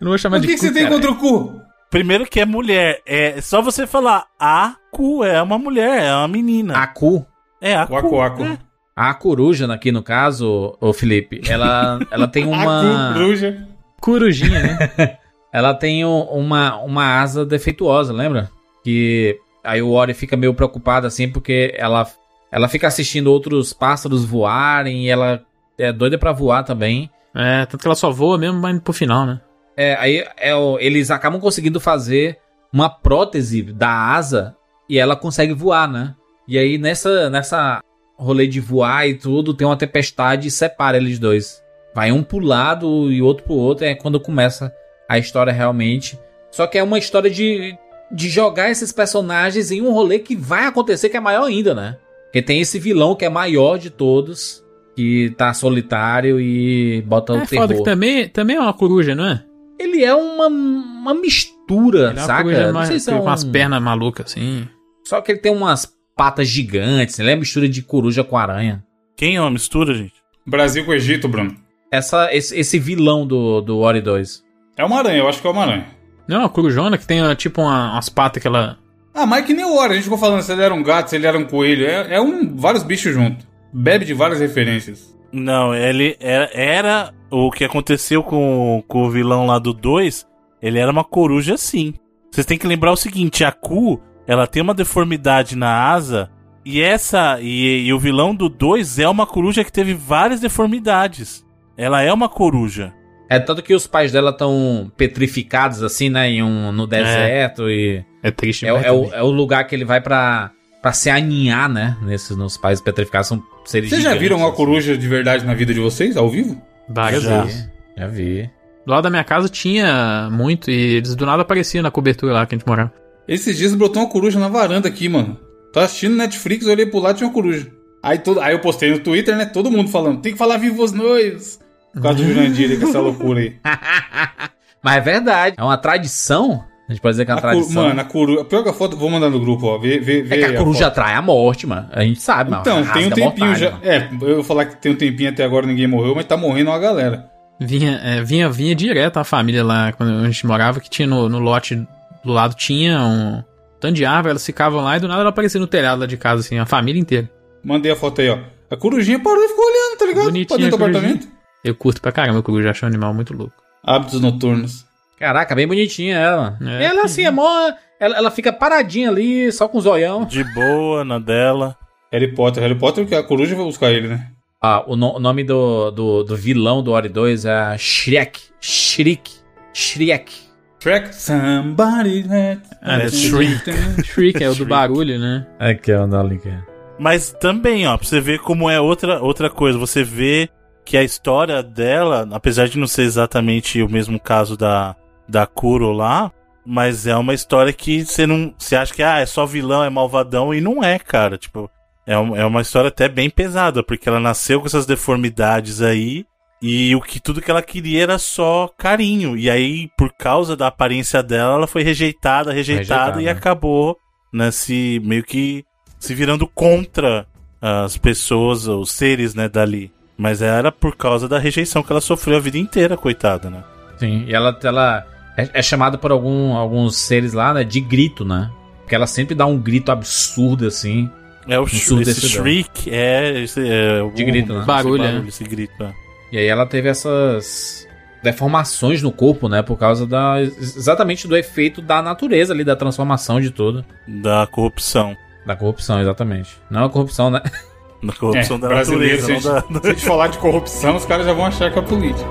Eu não vou chamar o de que, que cu, você tem contra o cu? Primeiro que é mulher. É só você falar a cu, é uma mulher, é uma menina. A Cu. É a O cu. É. A coruja aqui no caso, o Felipe, ela, ela tem A uma. cu, bruja. Corujinha, né? Ela tem um- uma, uma asa defeituosa, lembra? Que aí o Ori fica meio preocupado assim, porque ela, ela fica assistindo outros pássaros voarem e ela é doida pra voar também. é, tanto que ela só voa mesmo, mas pro final, né? É, aí é eles acabam conseguindo fazer uma prótese da asa e ela consegue voar, né? E aí nessa, nessa rolê de voar e tudo, tem uma tempestade e separa eles dois. Vai um pro lado e outro pro outro, é quando começa a história realmente. Só que é uma história de, de jogar esses personagens em um rolê que vai acontecer que é maior ainda, né? Porque tem esse vilão que é maior de todos, que tá solitário e bota o É terror. foda que também, também é uma coruja, não é? Ele é uma, uma mistura, Ele é uma saca? coruja Não mais- sei se é com um... umas pernas malucas, assim. Só que ele tem umas patas gigantes, ele é uma mistura de coruja com aranha. Quem é uma mistura, gente? Brasil com Egito, Bruno. Essa, esse, esse vilão do, do Ori 2. É uma aranha, eu acho que é uma aranha. Não, a corujona que tem tipo uma- umas patas que ela. Ah, mas que nem o a gente ficou falando se ele era um gato, se ele era um coelho. É, é um, vários bichos juntos. Bebe de várias referências. Não, ele era, era o que aconteceu com, com o vilão lá do 2. Ele era uma coruja sim. Vocês têm que lembrar o seguinte: a Ku, ela tem uma deformidade na asa. E essa. E, e o vilão do 2 é uma coruja que teve várias deformidades. Ela é uma coruja. É tanto que os pais dela estão petrificados assim, né? Em um, no deserto e. É triste É, é o, é o lugar que ele vai pra, pra se aninhar, né? Nesses, nos pais petrificados. São seres Vocês já viram uma assim. coruja de verdade na vida de vocês, ao vivo? Várias Já. vezes. Já vi. Do lado da minha casa tinha muito e eles do nada apareciam na cobertura lá que a gente morava. Esses dias brotou uma coruja na varanda aqui, mano. Tava assistindo Netflix, eu olhei pro lado e tinha uma coruja. Aí, todo, aí eu postei no Twitter, né? Todo mundo falando, tem que falar vivo os noivos. Por causa do Jurandir aí, com essa loucura aí. Mas é verdade. É uma tradição. A gente pode dizer que é uma A tradição. mano, a coruja. Pior que a foto, vou mandar no grupo, ó. Vê, vê, vê é que a coruja foto. atrai a morte, mano. A gente sabe, mano. Então, tem um tempinho mortalha, já. mano. É, eu vou falar que tem um tempinho até agora ninguém morreu, mas tá morrendo uma galera. Vinha, é, vinha, vinha direto a família lá quando a gente morava, que tinha no, no lote do lado tinha um tanto de árvore, elas ficavam lá e do nada ela aparecia no telhado lá de casa, assim, a família inteira. Mandei a foto aí, ó. A corujinha parou e ficou olhando, tá ligado? Bonitinha pra dentro do a apartamento. Eu curto pra caramba, o coruja acho um animal muito louco. Hábitos noturnos. Caraca, bem bonitinha ela. É. ela, assim, é mó. Ela, ela fica paradinha ali, só com o zoião. De boa, na dela. Harry Potter. Harry Potter, que a coruja vai buscar ele, né? Ah, o, no- o nome do, do, do vilão do Ori 2 é Shrek. Shriek. Shrek. Shrek. Somebody let... Ah, É Shriek. Shriek é o do barulho, né? Aqui é o nome que é. Mas também, ó, pra você ver como é outra, outra coisa. Você vê que a história dela, apesar de não ser exatamente o mesmo caso da, da Kuro lá, mas é uma história que você não. Você acha que ah, é só vilão, é malvadão, e não é, cara. Tipo, é, um- é uma história até bem pesada, porque ela nasceu com essas deformidades aí. E o que tudo que ela queria era só carinho. E aí, por causa da aparência dela, ela foi rejeitada, rejeitada, Rejeitada. e acabou, né, se meio que se virando contra as pessoas, os seres, né, dali. Mas era por causa da rejeição que ela sofreu a vida inteira, coitada, né? Sim, e ela, ela é, é chamada por algum, alguns seres lá, né, de grito, né? Porque ela sempre dá um grito absurdo, assim. É o Absurdo esse shriek, é, esse, é o- De grito, né? esse Barulho, né? esse grito, é. E aí ela teve essas deformações no corpo, né? Por causa da. Exatamente do efeito da natureza ali, da transformação de tudo. Da corrupção. Da corrupção, exatamente. Não a corrupção, né? Da corrupção É, da natureza, se não a da... gente- Se a gente falar de corrupção, os caras já vão achar que é política.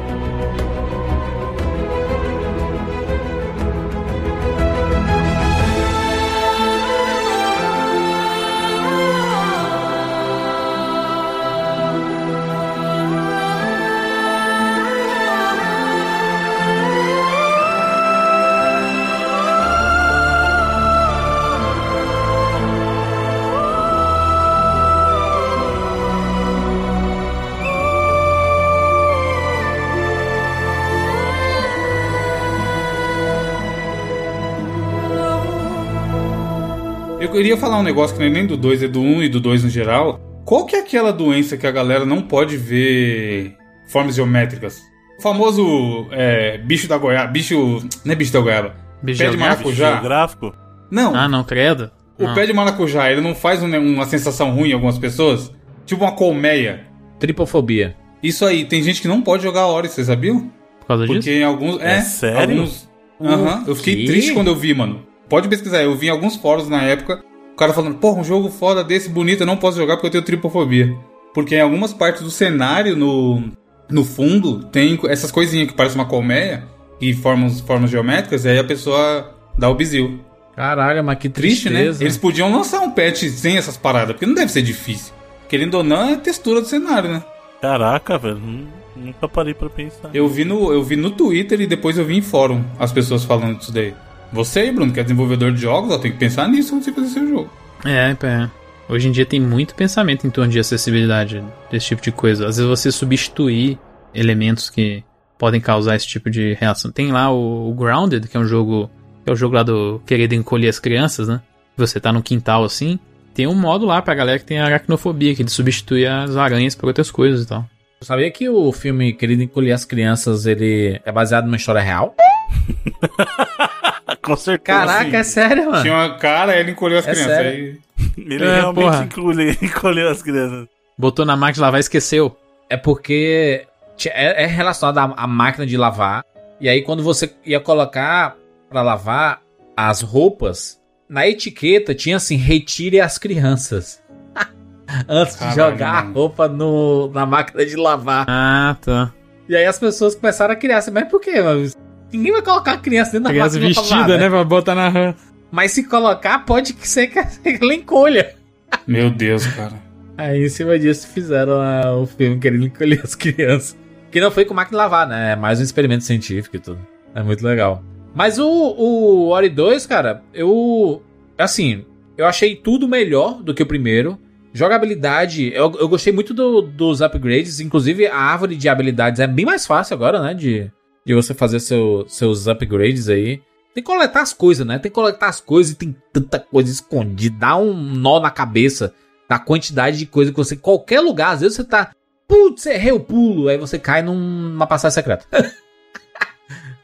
Queria falar um negócio que não é nem do 2, é do 1 um e do 2 no geral. Qual que é aquela doença que a galera não pode ver formas geométricas? O famoso é, bicho da goiaba. Bicho. Não é bicho da goiaba. Bicho Pé de geográfico? maracujá. Geográfico? Não, Ah, não, credo. o Não. pé de maracujá, ele não faz um- uma sensação ruim em algumas pessoas? Tipo uma colmeia. Tripofobia. Isso aí, tem gente que não pode jogar Ori, vocês sabiam? Por causa Porque disso? em alguns. É, É sério? Alguns, Aham, eu fiquei triste quando eu vi, mano. Pode pesquisar, eu vi em alguns fóruns na época, o cara falando, porra, um jogo foda desse, bonito, eu não posso jogar porque eu tenho tripofobia. Porque em algumas partes do cenário, no, no fundo, tem essas coisinhas que parecem uma colmeia, e formam formas geométricas, e aí a pessoa dá o bizil. Caralho, mas que Triste, né? tristeza. Eles podiam lançar um patch sem essas paradas, porque não deve ser difícil. Querendo ou não, é a textura do cenário, né? Caraca, velho. nu- Nunca parei pra pensar. Eu vi, no, eu vi no Twitter e depois eu vi em fórum as pessoas falando disso daí. Você aí, Bruno, que é desenvolvedor de jogos, ó, tem que pensar nisso quando você fazer seu jogo. É, é. Hoje em dia tem muito pensamento em torno de acessibilidade desse tipo de coisa. Às vezes você substituir elementos que podem causar esse tipo de reação. Tem lá o, o Grounded, que é um jogo. Que é o jogo lá do querer encolher as crianças, né? Você tá no quintal assim. Tem um modo lá pra galera que tem aracnofobia, que ele substitui as aranhas por outras coisas e tal. Sabia que o filme Querido Encolher as Crianças, ele é baseado numa história real? Com certeza. Caraca, assim? é sério, mano. Tinha uma cara, ele encolheu as É crianças. sério? Aí, Ele É, realmente porra. encolheu, encolheu as crianças. Botou na máquina de lavar e esqueceu. É porque é, é relacionado à, à máquina de lavar. E aí, quando você ia colocar pra lavar as roupas, na etiqueta tinha assim: retire as crianças. Antes de Caralho, jogar mano. a roupa no, na máquina de lavar. Ah, tá. E aí as pessoas começaram a criar assim, mas por quê? mano? Ninguém vai colocar a criança dentro da Criança máquina de lavar, vestida, né? Pra botar na rã. Mas se colocar, pode que ser que ela encolha. Meu Deus, cara. Aí em cima disso fizeram ah, o filme querendo encolher as crianças. Que não foi com máquina de lavar, né? É mais um experimento científico e tudo. É muito legal. Mas o, o Ori 2, cara, eu. Assim, eu achei tudo melhor do que o primeiro. Jogabilidade, eu, eu gostei muito do- dos upgrades. Inclusive, a árvore de habilidades é bem mais fácil agora, né? De, de você fazer seu- seus upgrades aí. Tem que coletar as coisas, né? Tem que coletar as coisas e tem tanta coisa escondida. Dá um nó na cabeça da quantidade de coisa que você. Qualquer lugar, às vezes você tá. Putz, errei o pulo. Aí você cai num- numa passagem secreta.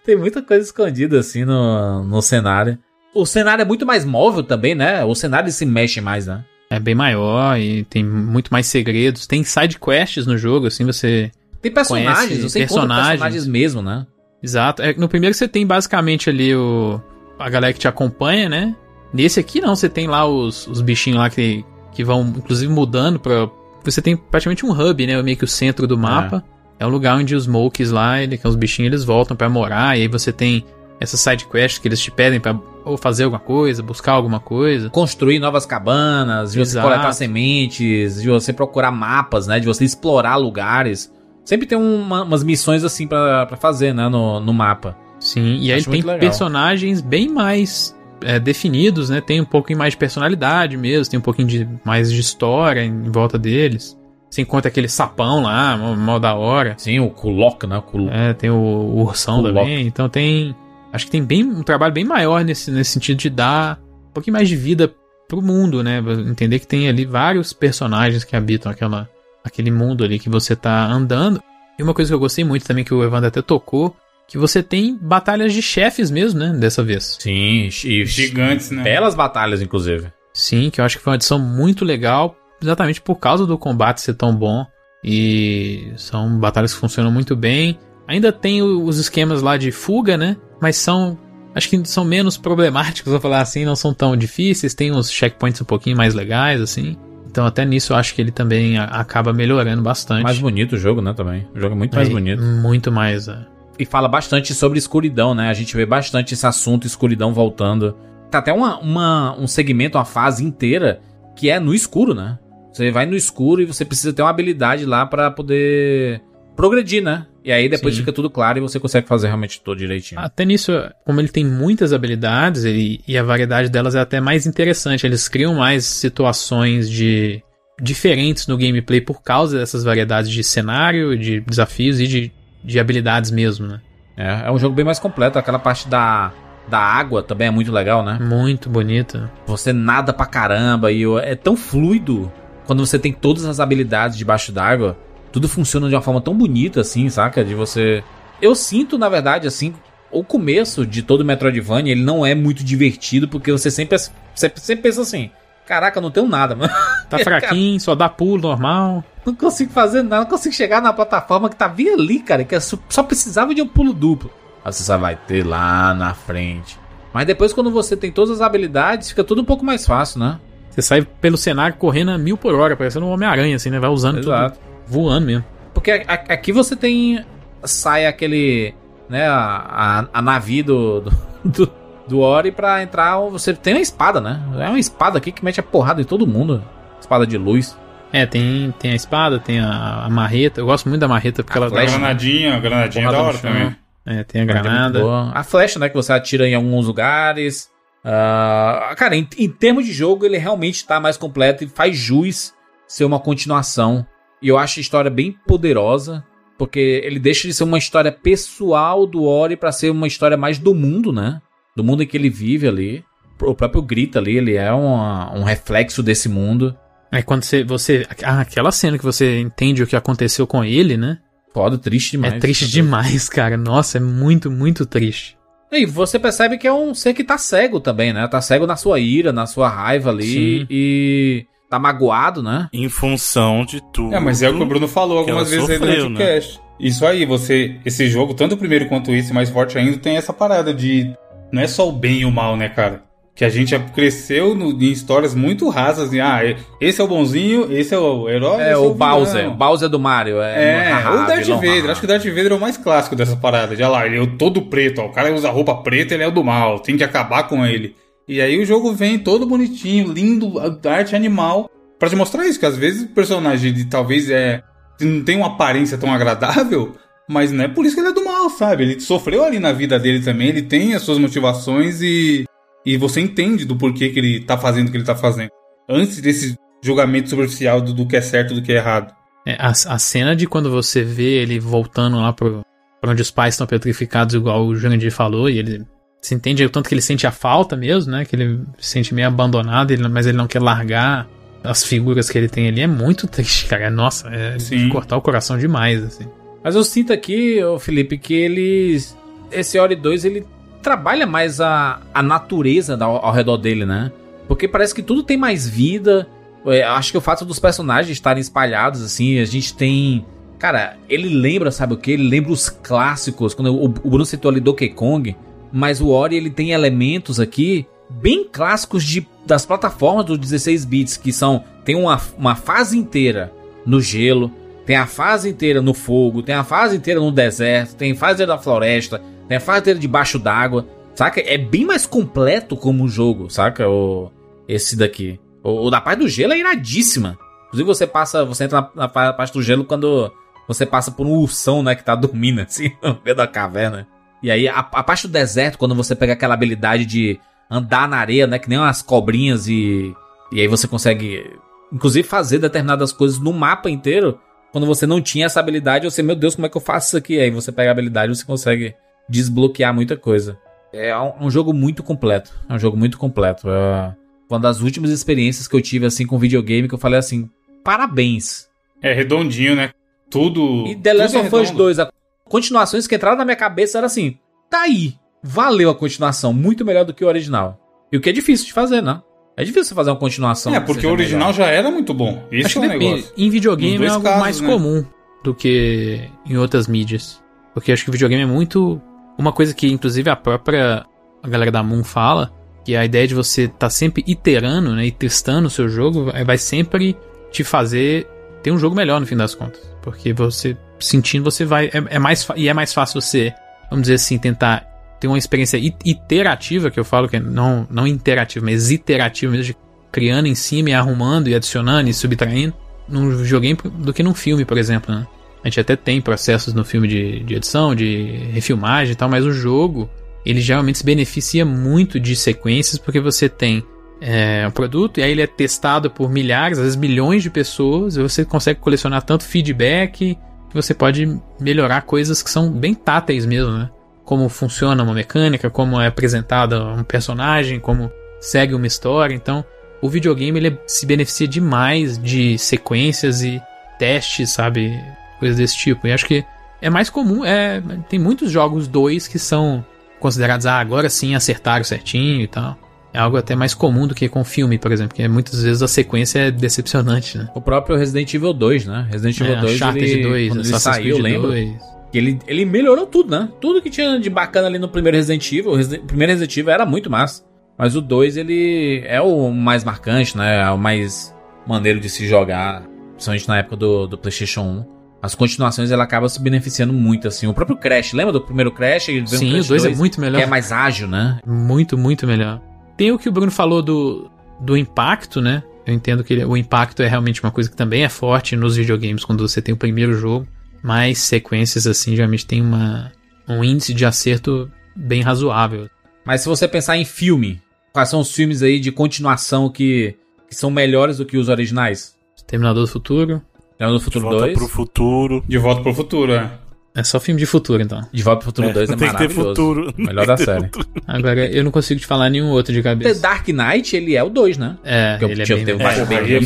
Tem muita coisa escondida assim no, no cenário. O cenário é muito mais móvel também, né? O cenário se mexe mais, né? É bem maior e tem muito mais segredos. Tem side quests no jogo, assim, você. Tem personagens, você personagens. personagens mesmo, né? Exato. É, no primeiro você tem basicamente ali o. a galera que te acompanha, né? Nesse aqui não, você tem lá os, os bichinhos lá que, que vão, inclusive, mudando pra. Você tem praticamente um hub, né? Meio que o centro do mapa. É, um lugar onde os Smokes lá, ele, que os bichinhos, eles voltam para morar. E aí você tem essas side quests que eles te pedem pra ou fazer alguma coisa, buscar alguma coisa. Construir novas cabanas, de você Exato. coletar sementes, de você procurar mapas, né? De você explorar lugares. Sempre tem uma- umas missões assim pra, pra fazer, né? No, no mapa. Sim, e aí tem legal. personagens bem mais é, definidos, né? Tem um pouquinho mais de personalidade mesmo, tem um pouquinho de, mais de história em volta deles. Você encontra aquele sapão lá, mó da hora. Sim, o Kulok, né? O É, tem o, o ursão O também. Então tem. Acho que tem bem um trabalho bem maior nesse, nesse sentido de dar um pouquinho mais de vida pro mundo, né? Entender que tem ali vários personagens que habitam aquela, aquele mundo ali que você tá andando. E uma coisa que eu gostei muito também, que o Evandro até tocou, que você tem batalhas de chefes mesmo, né? Dessa vez. Sim, e Gigantes, né? belas batalhas, inclusive. Sim, que eu acho que foi uma edição muito legal, exatamente por causa do combate ser tão bom. E são batalhas que funcionam muito bem. Ainda tem os esquemas lá de fuga, né? Mas são. Acho que são menos problemáticos, vou falar assim, não são tão difíceis. Tem uns checkpoints um pouquinho mais legais, assim. Então, até nisso, eu acho que ele também acaba melhorando bastante. Mais bonito o jogo, né? Também. O jogo é muito mais É, bonito. Muito mais. é. E fala bastante sobre escuridão, né? A gente vê bastante esse assunto, escuridão voltando. Tá até uma, uma- um segmento, uma fase inteira que é no escuro, né? Você vai no escuro e você precisa ter uma habilidade lá pra poder progredir, né? E aí depois Sim. fica tudo claro e você consegue fazer realmente tudo direitinho. Até nisso, como ele tem muitas habilidades ele- e a variedade delas é até mais interessante. Eles criam mais situações de diferentes no gameplay por causa dessas variedades de cenário, de desafios e de, de habilidades mesmo, né? É, é um jogo bem mais completo. Aquela parte da, da água também é muito legal, né? Muito bonito. Você nada pra caramba e é tão fluido quando você tem todas as habilidades debaixo d'água. Tudo funciona de uma forma tão bonita assim, saca? De você. Eu sinto, na verdade, assim, o começo de todo Metroidvania ele não é muito divertido porque você sempre, você sempre pensa assim: caraca, eu não tenho nada, mano. Tá fraquinho, só dá pulo normal. Não consigo fazer nada, não consigo chegar na plataforma que tá bem ali, cara, que é só, só precisava de um pulo duplo. Aí você só vai ter lá na frente. Mas depois, quando você tem todas as habilidades, fica tudo um pouco mais fácil, né? Você sai pelo cenário correndo a mil por hora, parecendo um Homem-Aranha, assim, né? Vai usando Exato. tudo voando mesmo. Porque a- a- aqui você tem. Sai aquele. Né, a, a, a navio do, do, do, do Ori pra entrar. Você tem uma espada, né? É uma espada aqui que mete a porrada em todo mundo. Espada de luz. É, tem, tem a espada, tem a, a marreta. Eu gosto muito da marreta porque A ela dá flecha, uma- Granadinha, granadinha é da hora também. É, tem a granada. boa. A flecha, né? Que você atira em alguns lugares. Ah, cara, em, em termos de jogo, ele realmente tá mais completo e faz jus ser uma continuação. E eu acho a história bem poderosa. Porque ele deixa de ser uma história pessoal do Ori pra ser uma história mais do mundo, né? Do mundo em que ele vive ali. O próprio Grita ali, ele é uma- um reflexo desse mundo. É quando você, você. Ah, aquela cena que você entende o que aconteceu com ele, né? Foda, triste demais. é triste demais, cara. Nossa, é muito, muito triste. E você percebe que é um ser que tá cego também, né? Tá cego na sua ira, na sua raiva ali. Sim. E tá magoado, né? Em função de tudo. É, mas é o que o Bruno falou algumas vezes aí sofreu, durante o né? cast. Isso aí, você. Esse jogo, tanto o primeiro quanto esse, mais forte ainda, tem essa parada de. Não é só o bem e o mal, né, cara? Que a gente cresceu no- em histórias muito rasas. De, ah, esse é o bonzinho, esse é o herói. É esse o vilão. Bowser. O Bowser do Mario. É, É, o Darth Vader. Acho que o Darth Vader é o mais clássico dessa parada. De, olha lá, ele é o todo preto. Ó, o cara usa roupa preta, ele é o do mal. Tem que acabar com ele. E aí o jogo vem todo bonitinho, lindo, arte animal. Pra te mostrar isso, que às vezes o personagem de, talvez é não tem uma aparência tão agradável, mas não é por isso que ele é do mal, sabe? Ele sofreu ali na vida dele também, ele tem as suas motivações e, e você entende do porquê que ele tá fazendo o que ele tá fazendo. Antes desse julgamento superficial do, do que é certo do que é errado. É, a, a cena de quando você vê ele voltando lá pro, pra onde os pais estão petrificados, igual o Jurandir falou, e ele. Se entende o tanto que ele sente a falta mesmo, né? Que ele se sente meio abandonado, ele- mas ele não quer largar as figuras que ele tem ali. É muito triste, cara. Nossa, é de Sim. cortar o coração demais, assim. Mas eu sinto aqui, ô Felipe, que eles. Esse Ori 2 ele trabalha mais a, a natureza da- ao, redor dele, né? Porque parece que tudo tem mais vida. É, acho que o fato dos personagens estarem espalhados, assim, a gente tem. Cara, ele lembra, sabe o que? Ele lembra os clássicos. Quando o, o Bruno citou ali Donkey Kong. mas o Ori ele tem elementos aqui bem clássicos de, das plataformas dos 16 bits, que são tem uma, uma fase inteira no gelo, tem a fase inteira no fogo, tem a fase inteira no deserto, tem a fase na floresta, tem a fase inteira debaixo d'água, saca? É bem mais completo como jogo, saca? O, esse daqui. O, o da parte do gelo é iradíssima. Inclusive você passa, você entra na, na parte do gelo quando você passa por um ursão, né, que tá dormindo assim no meio da caverna. E aí a, a parte do deserto, quando você pega aquela habilidade de andar na areia, né? Que nem umas cobrinhas e. E aí você consegue, inclusive, fazer determinadas coisas no mapa inteiro. Quando você não tinha essa habilidade, você, meu Deus, como é que eu faço isso aqui? Aí você pega a habilidade e você consegue desbloquear muita coisa. É um, um, jogo muito completo. É um jogo muito completo. É uma das últimas experiências que eu tive assim com videogame que eu falei assim: parabéns. É redondinho, né? Tudo. E The Last of Us 2, a continuações que entraram na minha cabeça era assim: tá aí valeu a continuação, muito melhor do que o original. E o que é difícil de fazer, né? É difícil fazer uma continuação. É, porque o original melhor. já era muito bom. Isso Acho é o negócio. Em videogame é algo casos, mais né? comum do que em outras mídias. Porque acho que o videogame é muito. Uma coisa que, inclusive, a própria a galera da Moon fala, que é a ideia de você estar tá sempre iterando, né? E testando o seu jogo, vai sempre te fazer ter um jogo melhor no fim das contas. Porque você sentindo, você vai. É, é mais, e é mais fácil você, vamos dizer assim, tentar tem uma experiência iterativa, que eu falo que é não, não interativa, mas iterativa mesmo, de criando em cima e arrumando e adicionando e subtraindo, num videogame do que num filme, por exemplo, né? A gente até tem processos no filme de, de edição, de refilmagem e tal, mas o jogo, ele geralmente se beneficia muito de sequências, porque você tem é, um produto e aí ele é testado por milhares, às vezes milhões de pessoas, e você consegue colecionar tanto feedback que você pode melhorar coisas que são bem táteis mesmo, né? Como funciona uma mecânica, como é apresentada um personagem, como segue uma história. Então, o videogame ele se beneficia demais de sequências e testes, sabe? Coisas desse tipo. E acho que é mais comum. É, tem muitos jogos 2 que são considerados, ah, agora sim acertaram certinho e tal. É algo até mais comum do que com filme, por exemplo, porque muitas vezes a sequência é decepcionante, né? O próprio Resident Evil 2, né? Resident Evil é, 2, ele, 2, quando ele saiu, eu lembro. 2 ele, ele melhorou tudo, né? Tudo que tinha de bacana ali no primeiro Resident Evil. O, Resident, o primeiro Resident Evil era muito massa. Mas o 2, ele é o mais marcante, né? É o mais maneiro de se jogar. Principalmente na época do, do PlayStation 1. As continuações ela acaba se beneficiando muito, assim. O próprio Crash, lembra do primeiro Crash? Sim, o 2 é muito melhor. Que é mais ágil, né? Muito, muito melhor. Tem o que o Bruno falou do, do impacto, né? Eu entendo que ele, o impacto é realmente uma coisa que também é forte nos videogames quando você tem o primeiro jogo mais sequências assim geralmente tem uma, um índice de acerto bem razoável. Mas se você pensar em filme, quais são os filmes aí de continuação que, que são melhores do que os originais? Terminador do Futuro. Terminador do Futuro 2. De volta pro futuro. De volta pro futuro, é. É só filme de futuro, então. De Volta pro Futuro é, 2 é tem maravilhoso. Que ter futuro. Melhor da série. Agora, eu não consigo te falar nenhum outro de cabeça. The Dark Knight, ele é o 2, né? É, ele é bem...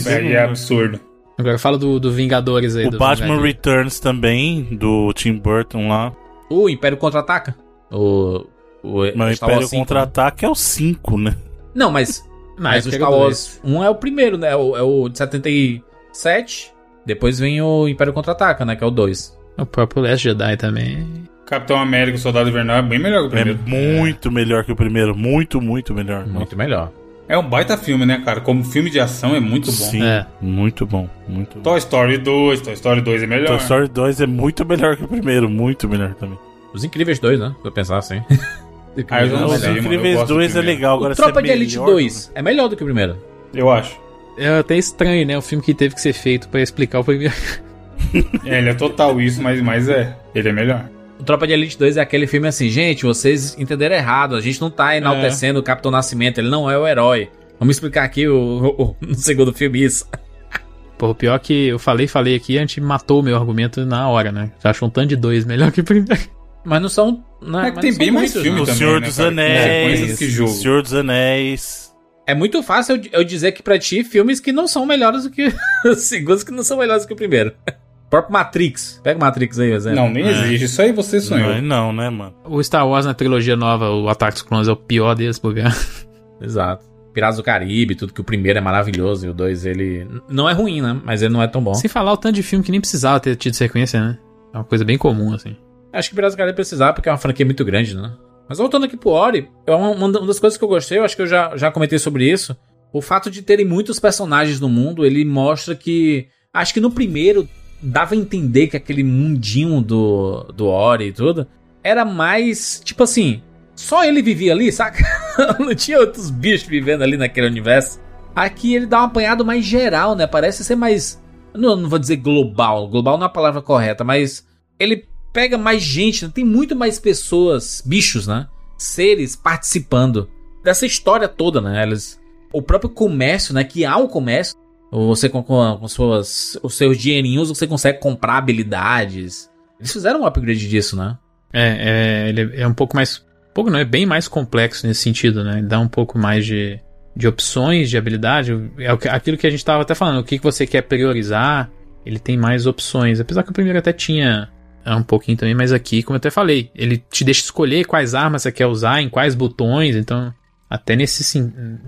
É, é, é absurdo. Agora fala do, do Vingadores aí. O Batman Vingadores. Returns também, do Tim Burton lá. O Império Contra-Ataca. O, o, mas o Império Contra-Ataca é o 5, né? Não, mas, mas o Star Wars 1 é o primeiro, né? É o, é o de 77. Depois vem o Império Contra-Ataca, né? Que é o 2. O próprio Last Jedi também. Capitão América, o Soldado Invernal é bem melhor que o primeiro. É muito é. melhor que o primeiro. Muito, muito melhor. Muito Nossa. melhor. É um baita filme, né, cara? Como filme de ação é muito bom. Sim, é. muito bom, muito bom. Toy Story 2, Toy Story 2 é melhor. Toy Story 2 é muito melhor que o primeiro, muito melhor também. Os Incríveis 2, né? Se eu pensar assim. ah, eu não Os sei, Incríveis 2 é legal, agora o Tropa de Elite 2 é melhor do que o primeiro. Eu acho. É até estranho, né? O filme que teve que ser feito para explicar o primeiro. é, ele é total isso, mas, mas é. Ele é melhor. O Tropa de Elite 2 é aquele filme assim, gente, vocês entenderam errado. A gente não tá enaltecendo é. o Capitão Nascimento, ele não é o herói. Vamos explicar aqui o, o, no segundo filme isso. Pô, o pior é que eu falei, falei aqui, a gente matou o meu argumento na hora, né? Já achou um tanto de dois melhor que o primeiro. Mas não são. Não, é que tem bem mais filme O também, Senhor né, dos Anéis. O Senhor dos Anéis. É muito fácil eu, eu dizer que pra ti filmes que não são melhores do que os segundos que não são melhores do que o primeiro. O próprio Matrix. Pega o Matrix aí, exemplo. Não, nem é. existe. Isso aí você sonhou. Não, não, né, mano? O Star Wars na trilogia nova, o Ataque dos Clones, é o pior deles, por ver. Exato. Piratas do Caribe, tudo que o primeiro é maravilhoso e o dois ele não é ruim, né? Mas ele não é tão bom. Sem falar o tanto de filme que nem precisava ter tido sequência, né? É uma coisa bem comum, assim. Acho que Piratas do Caribe precisava porque é uma franquia muito grande, né? Mas voltando aqui pro Ori, é uma, uma das coisas que eu gostei, eu acho que eu já, já comentei sobre isso. O fato de terem muitos personagens no mundo, ele mostra que. Acho que no primeiro dava a entender que aquele mundinho do, do Ori e tudo era mais. Tipo assim. Só ele vivia ali, saca? Não tinha outros bichos vivendo ali naquele universo. Aqui ele dá um apanhado mais geral, né? Parece ser mais. Não, não vou dizer global. Global não é a palavra correta, mas ele pega mais gente, né? tem muito mais pessoas, bichos, né? Seres participando dessa história toda, né? Eles, o próprio comércio, né? Que há um comércio. Você com, com, com suas, os seus dinheirinhos, você consegue comprar habilidades. Eles fizeram um upgrade disso, né? É, é, ele é um pouco mais. pouco não, é bem mais complexo nesse sentido, né? Ele dá um pouco mais de, de opções de habilidade. É aquilo que a gente estava até falando, o que, que você quer priorizar. Ele tem mais opções. Apesar que o primeiro até tinha é um pouquinho também, mas aqui, como eu até falei, ele te deixa escolher quais armas você quer usar, em quais botões, então, até nesse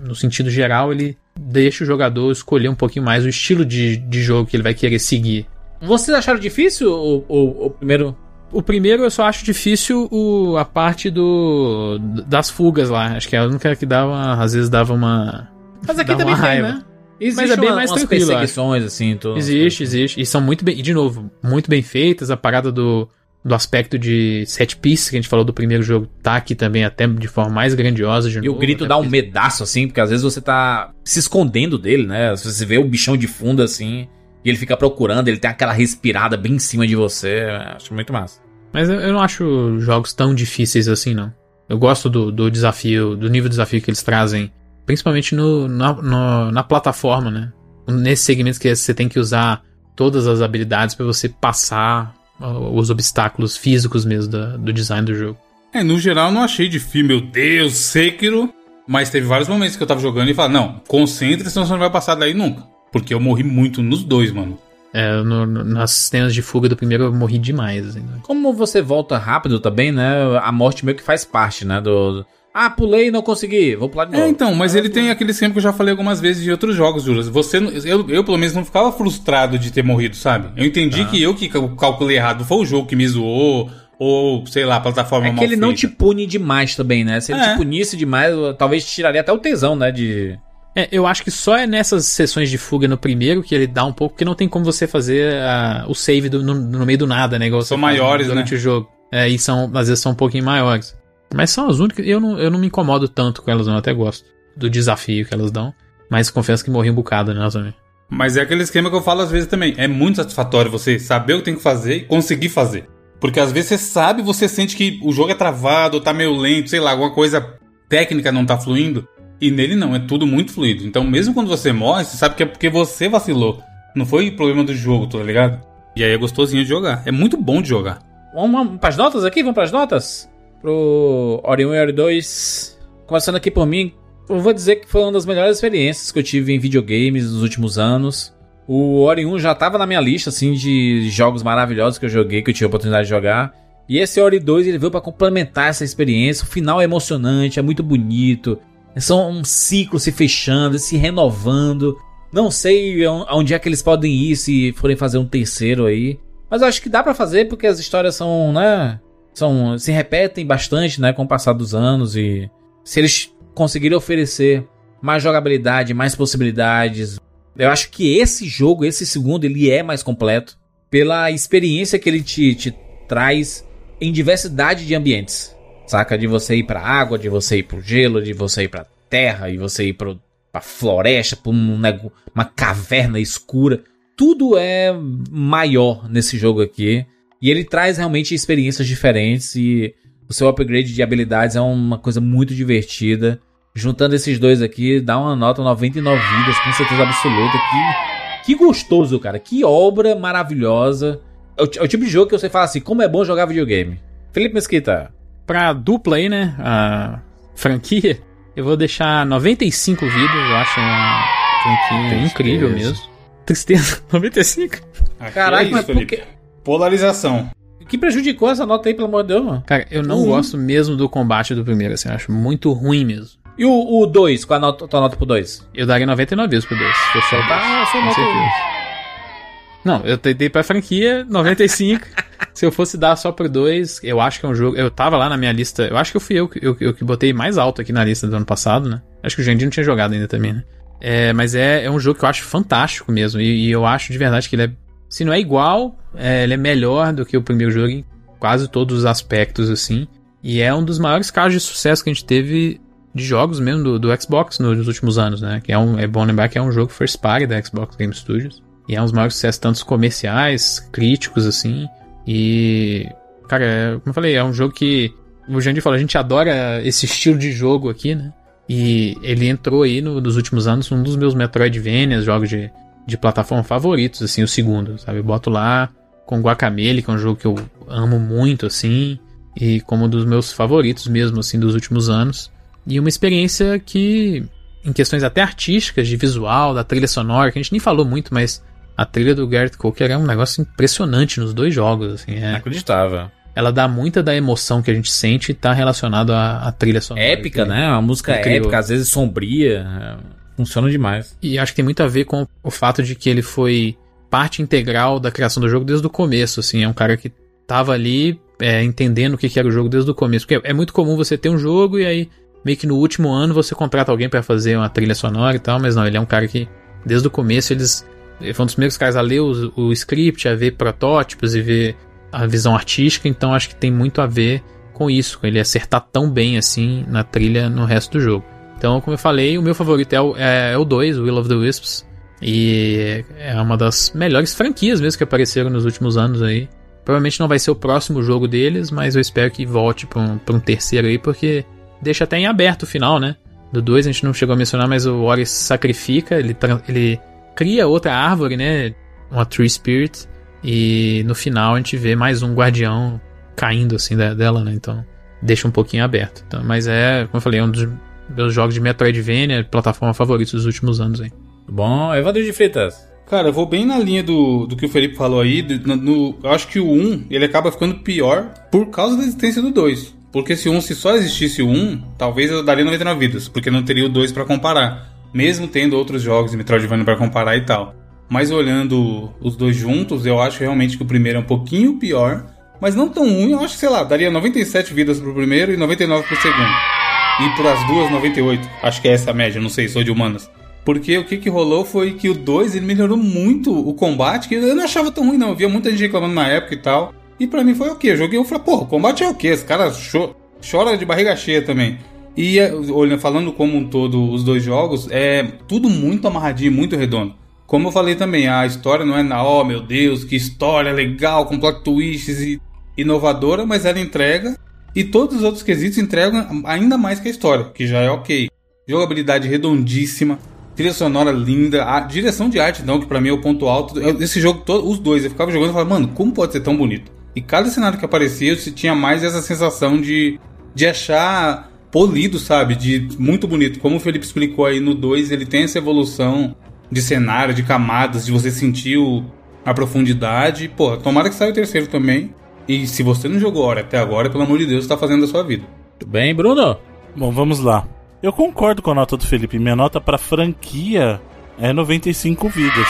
no sentido geral, ele deixa o jogador escolher um pouquinho mais o estilo de, de jogo que ele vai querer seguir. Vocês acharam difícil o, o, o primeiro? O primeiro eu só acho difícil o, a parte do das fugas lá. Acho que é a única que dava, às vezes dava uma. Mas aqui também tem, né? Existe mas é bem uma, mais tranquilo. perseguições, assim, tudo. Existe, existe. E são muito bem. E de novo, muito bem feitas. A parada do, do aspecto de set piece que a gente falou do primeiro jogo tá aqui também até de forma mais grandiosa. e novo, o grito dá um medaço, assim, porque às vezes você tá se escondendo dele, né? Você vê o bichão de fundo, assim, e ele fica procurando, ele tem aquela respirada bem em cima de você. Acho muito massa. Mas eu não acho jogos tão difíceis assim, não. Eu gosto do, do desafio, do nível de desafio que eles trazem Principalmente no, na, no, na plataforma, né? Nesse segmento que você tem que usar todas as habilidades para você passar os obstáculos físicos mesmo da, do design do jogo. É, no geral eu não achei difícil, meu Deus, Sekiro. Mas teve vários momentos que eu tava jogando e falava, não, concentre, senão você não vai passar daí nunca. Porque eu morri muito nos dois, mano. É, no, no, nas cenas de fuga do primeiro eu morri demais. Assim, né? Como você volta rápido também, né? A morte meio que faz parte, né? Do, ah, pulei e não consegui, vou pular de é, novo. É, então, mas ele tem aquele esquema que eu já falei algumas vezes de outros jogos, Juras. Você, eu, eu, pelo menos, não ficava frustrado de ter morrido, sabe? Eu entendi ah. que eu que calculei errado, foi o jogo que me zoou, ou, sei lá, a plataforma É que ele feita. não te pune demais também, né? Se ele é. te punisse demais, talvez tiraria até o tesão, né? De. É, eu acho que só é nessas sessões de fuga no primeiro que ele dá um pouco, porque não tem como você fazer uh, o save do, no, no, meio do nada, né? Igual são maiores, durante né? o jogo. É, e são, às vezes são um pouquinho maiores. Mas são as únicas. Eu não, eu não me incomodo tanto com elas, não. Eu até gosto do desafio que elas dão. Mas confesso que morri um bocado nelas também. Mas é aquele esquema que eu falo às vezes também. É muito satisfatório você saber o que tem que fazer e conseguir fazer. Porque às vezes você sabe, você sente que o jogo é travado, tá meio lento, sei lá, alguma coisa técnica não tá fluindo. E nele não, é tudo muito fluido. Então, mesmo quando você morre, você sabe que é porque você vacilou. Não foi problema do jogo, tá ligado? E aí é gostosinho de jogar. É muito bom de jogar. Vamos, vamos pras notas aqui? Vamos pras notas? Pro Ori 1 e Ori 2. Começando aqui por mim, eu vou dizer que foi uma das melhores experiências que eu tive em videogames nos últimos anos. O Ori 1 já estava na minha lista assim de jogos maravilhosos que eu joguei, que eu tive a oportunidade de jogar. E esse Ori 2 ele veio para complementar essa experiência. O final é emocionante, é muito bonito. São um ciclo se fechando, se renovando. Não sei aonde é que eles podem ir se forem fazer um terceiro aí. Mas eu acho que dá para fazer porque as histórias são, né, são se repetem bastante, né, com o passar dos anos e se eles conseguirem oferecer mais jogabilidade, mais possibilidades, eu acho que esse jogo, esse segundo, ele é mais completo pela experiência que ele te, te traz em diversidade de ambientes. Saca? De você ir pra água, de você ir pro gelo, de você ir pra terra, e você ir pro, pra floresta, pra um, uma caverna escura. Tudo é maior nesse jogo aqui. E ele traz realmente experiências diferentes e o seu upgrade de habilidades é uma coisa muito divertida. Juntando esses dois aqui, dá uma nota 99 vidas, com certeza absoluta. Que, que gostoso, cara. Que obra maravilhosa. É o, é o tipo de jogo que você fala assim, como é bom jogar videogame. Felipe Mesquita. Pra dupla aí, né, a franquia, eu vou deixar 95 vidas. Eu acho uma franquia incrível mesmo. Tristeza, 95? Caraca, é isso, mas por que... Polarização. O que prejudicou essa nota aí, pelo amor de Deus, mano? Cara, eu não uhum. gosto mesmo do combate do primeiro, assim, eu acho muito ruim mesmo. E o 2, qual a nota, tua nota pro 2? Eu daria 99 vezes pro 2. Fechou, tá? Ah, sua nota. Não, eu tentei pra franquia 95. Se eu fosse dar só pro 2, eu acho que é um jogo. Eu tava lá na minha lista. Eu acho que eu fui eu, que- eu, eu que botei mais alto aqui na lista do ano passado, né? Acho que o Jandir não tinha jogado ainda também, né? É, mas é, é um jogo que eu acho fantástico mesmo. E, e eu acho de verdade que ele é. Se não é igual, é, ele é melhor do que o primeiro jogo em quase todos os aspectos, assim. E é um dos maiores casos de sucesso que a gente teve de jogos mesmo do, do Xbox nos últimos anos, né? Que é, um, é bom lembrar que é um jogo first party da Xbox Game Studios. E é um dos maiores sucessos, tanto comerciais, críticos, assim. E. Cara, é, como eu falei, é um jogo que. O Jandir falou, a gente adora esse estilo de jogo aqui, né? E ele entrou aí no- nos últimos anos um dos meus Metroidvanias, jogos de, de plataforma favoritos, assim, o segundo, sabe? Eu boto lá com Guacamele, que é um jogo que eu amo muito, assim, e como um dos meus favoritos mesmo, assim, dos últimos anos. E uma experiência que, em questões até artísticas, de visual, da trilha sonora, que a gente nem falou muito, mas a trilha do Garrett Coker é um negócio impressionante nos dois jogos, assim, é, Inacreditável. ela dá muita da emoção que a gente sente e tá relacionado à, à trilha sonora. Épica, né? Uma música épica, às vezes sombria. Funciona demais. E acho que tem muito a ver com o fato de que ele foi parte integral da criação do jogo desde o começo, assim. É um cara que tava ali é, entendendo o que que era o jogo desde o começo. Porque é muito comum você ter um jogo e aí, meio que no último ano, você contrata alguém pra fazer uma trilha sonora e tal, mas não, ele é um cara que, desde o começo, eles. Ele foi um dos primeiros caras a ler o, o script, a ver protótipos e ver a visão artística, então acho que tem muito a ver com isso, com ele acertar tão bem assim na trilha no resto do jogo. Então, como eu falei, o meu favorito é o, é, é o 2, o Will of the Wisps. E é uma das melhores franquias mesmo que apareceram nos últimos anos aí. Provavelmente não vai ser o próximo jogo deles, mas eu espero que volte pra um, pra um terceiro aí, porque deixa até em aberto o final, né? Do 2 a gente não chegou a mencionar, mas o Ori sacrifica, ele, ele cria outra árvore, né? Uma Tree Spirit. E no final a gente vê mais um guardião caindo assim da- dela, né? Então deixa um pouquinho aberto. Então, mas é, como eu falei, é um dos meus jogos de Metroidvania, plataforma favoritos dos últimos anos aí. Bom, Evandro de Freitas. Cara, eu vou bem na linha do, do que o Felipe falou aí. de- no- no- eu acho que o 1 ele acaba ficando pior por causa da existência do 2. Porque se o 1, se só existisse o 1, talvez eu daria 99 vidas, porque não teria o 2 pra comparar. Mesmo tendo outros jogos de Metroidvania pra comparar e tal. Mas olhando os dois juntos, eu acho realmente que o primeiro é um pouquinho pior. Mas não tão ruim, eu acho que, sei lá, daria 97 vidas pro primeiro e 99 pro segundo. E por as duas, 98. Acho que é essa a média, não sei, sou de humanas. Porque o que, que rolou foi que o 2 ele melhorou muito o combate, que eu não achava tão ruim, não. Eu via muita gente reclamando na época e tal. E pra mim foi o quê? Eu joguei eu falei, pô, o combate é o quê? Esse cara cho chora de barriga cheia também. E é, olha, falando como um todo os dois jogos, é tudo muito amarradinho, muito redondo. Como eu falei também, a história não é na, oh meu Deus, que história legal, com plot twists e inovadora, mas ela entrega. E todos os outros quesitos entregam ainda mais que a história, que já é ok. Jogabilidade redondíssima, trilha sonora linda, a direção de arte, então, que pra mim é o ponto alto. Eu- Esse jogo, todo, os dois, eu ficava jogando e falava, mano, como pode ser tão bonito? E cada cenário que aparecia, você tinha mais essa sensação de, de achar polido, sabe? De muito bonito. Como o Felipe explicou aí no 2, ele tem essa evolução de cenário, de camadas, de você sentir o- a profundidade. Pô, tomara que saia o terceiro também. E se você não jogou Ori até agora, pelo amor de Deus, tá fazendo a sua vida. Tudo bem, Bruno? Bom, vamos lá. Eu concordo com a nota do Felipe. Minha nota pra franquia é 95 vidas.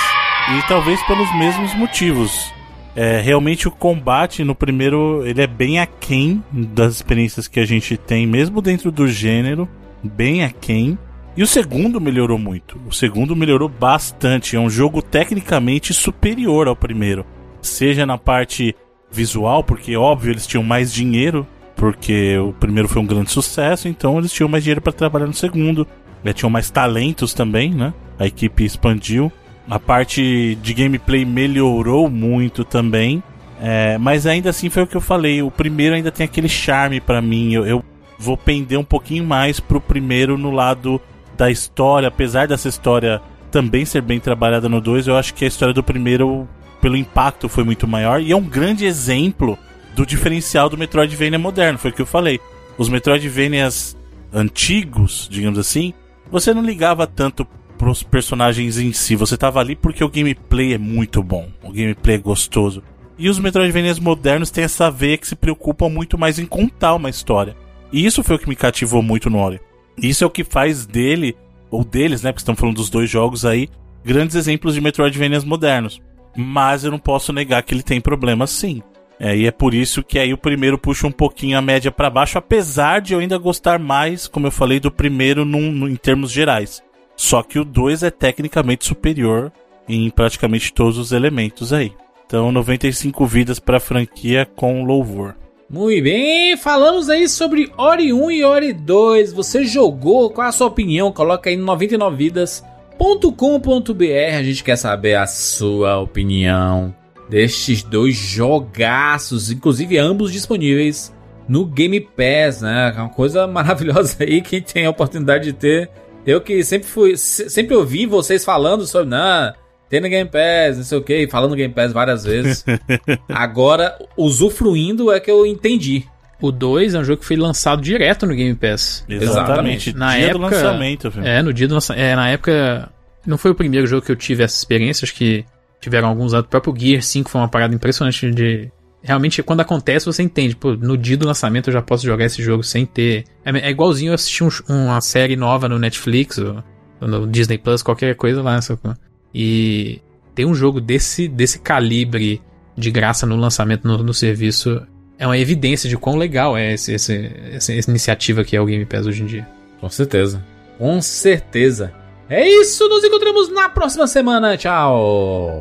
E talvez pelos mesmos motivos. É, realmente o combate no primeiro ele é bem aquém das experiências que a gente tem, mesmo dentro do gênero, bem aquém. E o segundo melhorou muito. O segundo melhorou bastante. É um jogo tecnicamente superior ao primeiro. Seja na parte visual, porque óbvio eles tinham mais dinheiro, porque o primeiro foi um grande sucesso, então eles tinham mais dinheiro para trabalhar no segundo. Já tinham mais talentos também, né? A equipe expandiu. A parte de gameplay melhorou muito também. É, mas ainda assim foi o que eu falei. O primeiro ainda tem aquele charme pra mim. Eu, eu vou pender um pouquinho mais pro primeiro no lado da história. Apesar dessa história também ser bem trabalhada no 2, eu acho que a história do primeiro, pelo impacto, foi muito maior. E é um grande exemplo do diferencial do Metroidvania moderno. Foi o que eu falei. Os Metroidvanias antigos, digamos assim, você não ligava tanto pros personagens em si. Você tava ali porque o gameplay é muito bom. O gameplay é gostoso. E os Metroidvanias modernos têm essa veia que se preocupam muito mais em contar uma história. E isso foi o que me cativou muito no Ori. Isso é o que faz dele, ou deles, né? Porque estamos falando dos dois jogos aí, grandes exemplos de Metroidvanias modernos. Mas eu não posso negar que ele tem problemas sim. É, e é por isso que aí o primeiro puxa um pouquinho a média para baixo, apesar de eu ainda gostar mais, como eu falei, do primeiro num, num, em termos gerais. Só que o 2 é tecnicamente superior em praticamente todos os elementos aí. Então, 95 vidas para a franquia com louvor. Muito bem, falamos aí sobre Ori 1 e Ori 2. Você jogou? Qual a sua opinião? Coloca aí no 99vidas.com.br. A gente quer saber a sua opinião destes dois jogaços, inclusive ambos disponíveis no Game Pass, né? É uma coisa maravilhosa aí quem tem a oportunidade de ter. Eu que sempre fui, sempre ouvi vocês falando sobre, não, tem no Game Pass, não sei o que, falando Game Pass várias vezes. Agora, usufruindo é que eu entendi. O 2 é um jogo que foi lançado direto no Game Pass. Exatamente. Na dia época, do lançamento, viu? É, no dia do lançamento. É, na época. Não foi o primeiro jogo que eu tive essa experiência, acho que tiveram alguns anos. O próprio Gear 5 foi uma parada impressionante de. Realmente, quando acontece, você entende. Pô, no dia do lançamento eu já posso jogar esse jogo sem ter. É, é igualzinho eu assistir um, uma série nova no Netflix, ou no Disney Plus, qualquer coisa lá. E ter um jogo desse, desse calibre de graça no lançamento no, no serviço é uma evidência de quão legal é esse, esse, essa, essa iniciativa que é o Game Pass hoje em dia. Com certeza. Com certeza. É isso, nos encontramos na próxima semana. Tchau!